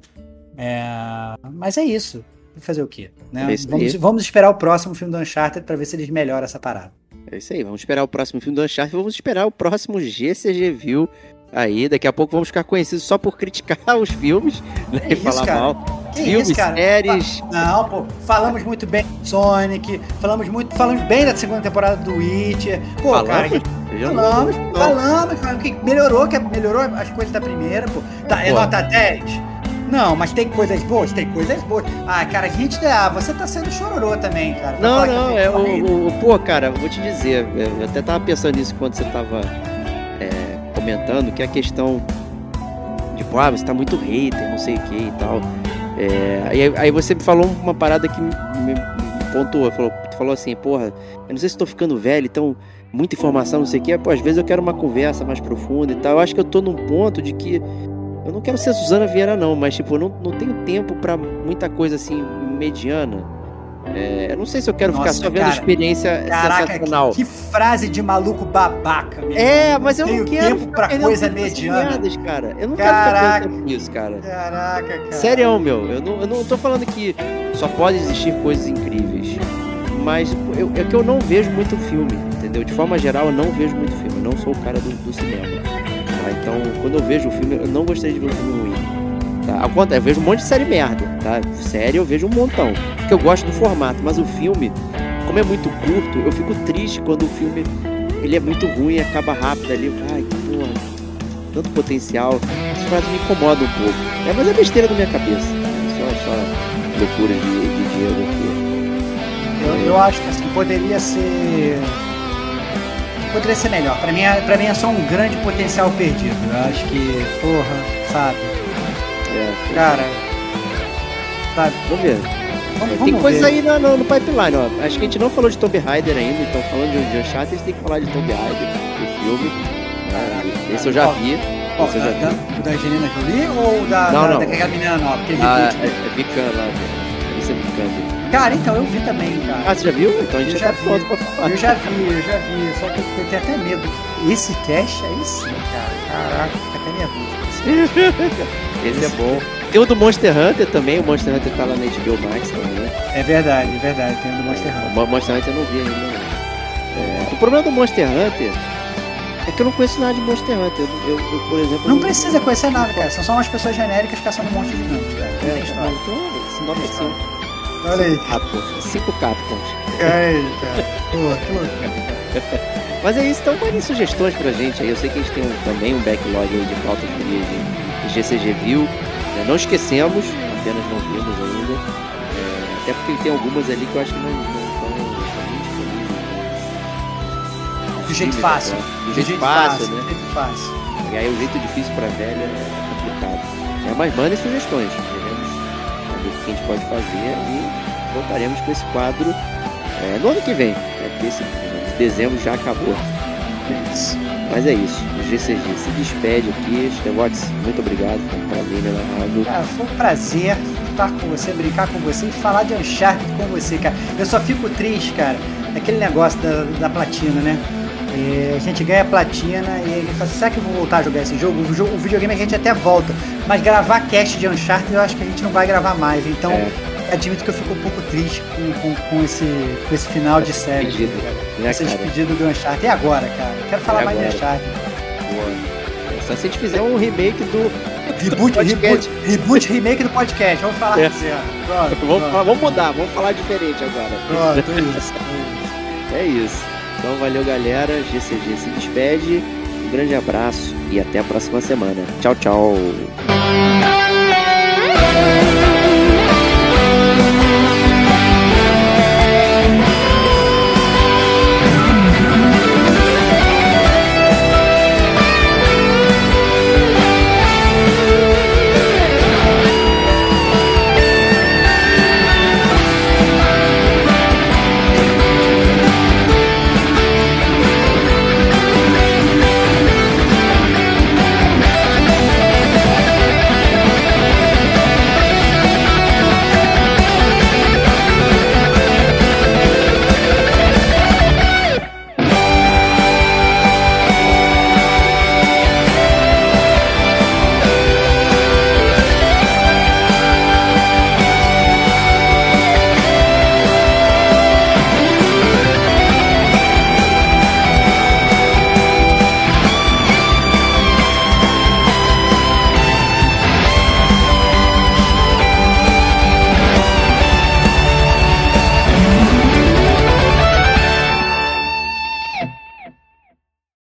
A: É... Mas é isso. fazer o quê? Né?
C: É
A: Vamos, vamos esperar o próximo filme do Uncharted pra ver se eles melhoram essa parada.
C: É isso aí, vamos esperar o próximo filme do Uncharted, vamos esperar o próximo GCG View aí, daqui a pouco vamos ficar conhecidos só por criticar os filmes, né,
A: Que
C: e
A: isso,
C: falar
A: cara?
C: mal.
A: Que
C: Filmes,
A: isso, cara?
C: séries,
A: Não, pô, falamos muito bem do Sonic, falamos muito, falamos bem da segunda temporada do Witcher. Pô,
C: Falamos?
A: cara,
C: não-
A: falamos,
C: não.
A: falamos, falamos que melhorou, que melhorou as coisas da primeira, pô. Tá, é nota 10? Não, mas tem coisas boas, tem coisas boas. Ah, cara, a gente, ah, você tá sendo chororô também, cara.
C: Não,
A: que
C: não, é o, o- Pô, cara, vou te dizer, eu até tava pensando nisso quando você tava é, comentando, que a questão. Tipo, ah, você tá muito hater, não sei o que e tal. É, aí, aí você me falou uma parada que me, me- pontuou. Falou, falou assim, porra, eu não sei se tô ficando velho, então muita informação, não sei o que. Pô, às vezes eu quero uma conversa mais profunda e tal. Eu acho que eu tô num ponto de que. Eu não quero ser Suzana Vieira, não, mas tipo, eu não, não tenho tempo pra muita coisa assim mediana. É, eu não sei se eu quero ficar
A: Nossa,
C: só vendo
A: cara.
C: experiência
A: Caraca,
C: sensacional.
A: que, que frase de maluco babaca, meu
C: É, mas eu não
A: tenho
C: quero
A: tempo
C: ficar
A: pra coisa mediana.
C: merdas, cara. Eu não
A: Caraca.
C: quero ficar nisso, cara.
A: Caraca, cara.
C: Sério, meu, eu não, eu não tô falando que só pode existir coisas incríveis. Mas eu, é que eu não vejo muito filme, entendeu? De forma geral, eu não vejo muito filme. Eu não sou o cara do, do cinema. tá? Então, quando eu vejo o filme, eu não gostaria de ver um filme ruim. Tá? Ao contrário, eu vejo um monte de série merda, tá? Série eu vejo um montão. Porque eu gosto do formato, mas o filme, como é muito curto, eu fico triste quando o filme ele é muito ruim e acaba rápido ali. Ai, porra, tanto potencial. Essas paradas me incomodam um pouco. É, mas é besteira da minha cabeça. É só, só loucura de, de Diego aqui.
A: Eu, eu acho que poderia ser. Poderia ser melhor. Pra mim, é, pra mim é só um grande potencial perdido. Eu acho que, porra, sabe?
C: É,
A: Cara. Sabe?
C: vamos ver.
A: Vamos,
C: tem
A: vamos
C: coisa
A: ver.
C: aí no, no, no pipeline, ó. Acho que a gente não falou de Tomb Raider ainda, então falando de, de Uncharted, a gente tem que falar de Tomb Raider, do filme. né? Esse eu já
A: Ó,
C: vi.
A: Ó,
C: Esse eu
A: da,
C: já vi.
A: da, o da Angelina Jolie ou da,
C: Não,
A: da,
C: não.
A: daquela menina nova?
C: Ah, é, é Vican lá. Esse é Vican.
A: Cara, então eu vi também, cara.
C: Ah, você já viu? Então a gente
A: Eu
C: já tá
A: vi.
C: pronto pra falar.
A: Eu já vi, eu já vi, só que eu tenho até medo. Esse cast aí sim, cara. Caraca, fica até nervoso.
C: Esse é bom. Tem o do Monster Hunter também, o Monster Hunter tá lá na HBO Max também.
A: É verdade, é verdade, tem o do Monster Hunter.
C: O Monster Hunter eu não vi ainda. não. É, o problema do Monster Hunter é que eu não conheço nada de Monster Hunter. Eu, eu- eu, por exemplo.
A: Não precisa conhecer nada, cara. São só umas pessoas genéricas caçando um monte de gigantes, cara. Não tem
C: É,
A: história.
C: então, esse nome é.
A: Olha aí.
C: Capcom. Cinco Capcoms.
A: Aí, cara. Pô, que.
C: Mas é isso, então mandem sugestões pra gente aí. Eu sei que a gente tem um- também um backlog aí de pauta fria de, de GCG View. né? Não esquecemos, apenas não vimos ainda. É, até porque tem algumas ali que eu acho que não estão
A: Do jeito fácil.
C: Do jeito fácil,
A: Do
C: né?
A: jeito fácil.
C: E aí o jeito difícil pra velha é complicado. É, mas mandem sugestões, veremos saber o que a gente pode fazer e voltaremos com esse quadro é, no ano que vem. É, porque esse dezembro já acabou.
A: Isso.
C: Mas é isso, o GCG se despede aqui. Stevox, muito obrigado, foi um prazer inenarrável.
A: Cara, foi um prazer estar com você, brincar com você e falar de Uncharted com você, cara. Eu só fico triste, cara, daquele negócio da, da platina, né? É, a gente ganha platina e ele fala será que eu vou voltar a jogar esse jogo? O, jogo? o videogame a gente até volta, mas gravar cast de Uncharted eu acho que a gente não vai gravar mais. Então,
C: É.
A: admito que eu fico um pouco triste com, com, com esse, com esse final de série.
C: despedida,
A: cara.
C: né,
A: Essa
C: cara?
A: despedida do Uncharted. E agora, cara? Quero falar
C: E
A: mais
C: agora?
A: Uncharted.
C: Boa. Só se a gente fizer um remake do.
A: Reboot,
C: podcast.
A: reboot, reboot, remake do podcast. Vamos falar
C: É.
A: assim, ó. Pronto,
C: Vamos,
A: pronto.
C: vamos mudar, vamos falar diferente agora.
A: Pronto, é isso.
C: É isso. Então valeu, galera. GCG se despede. Um grande abraço e até a próxima semana. Tchau, tchau.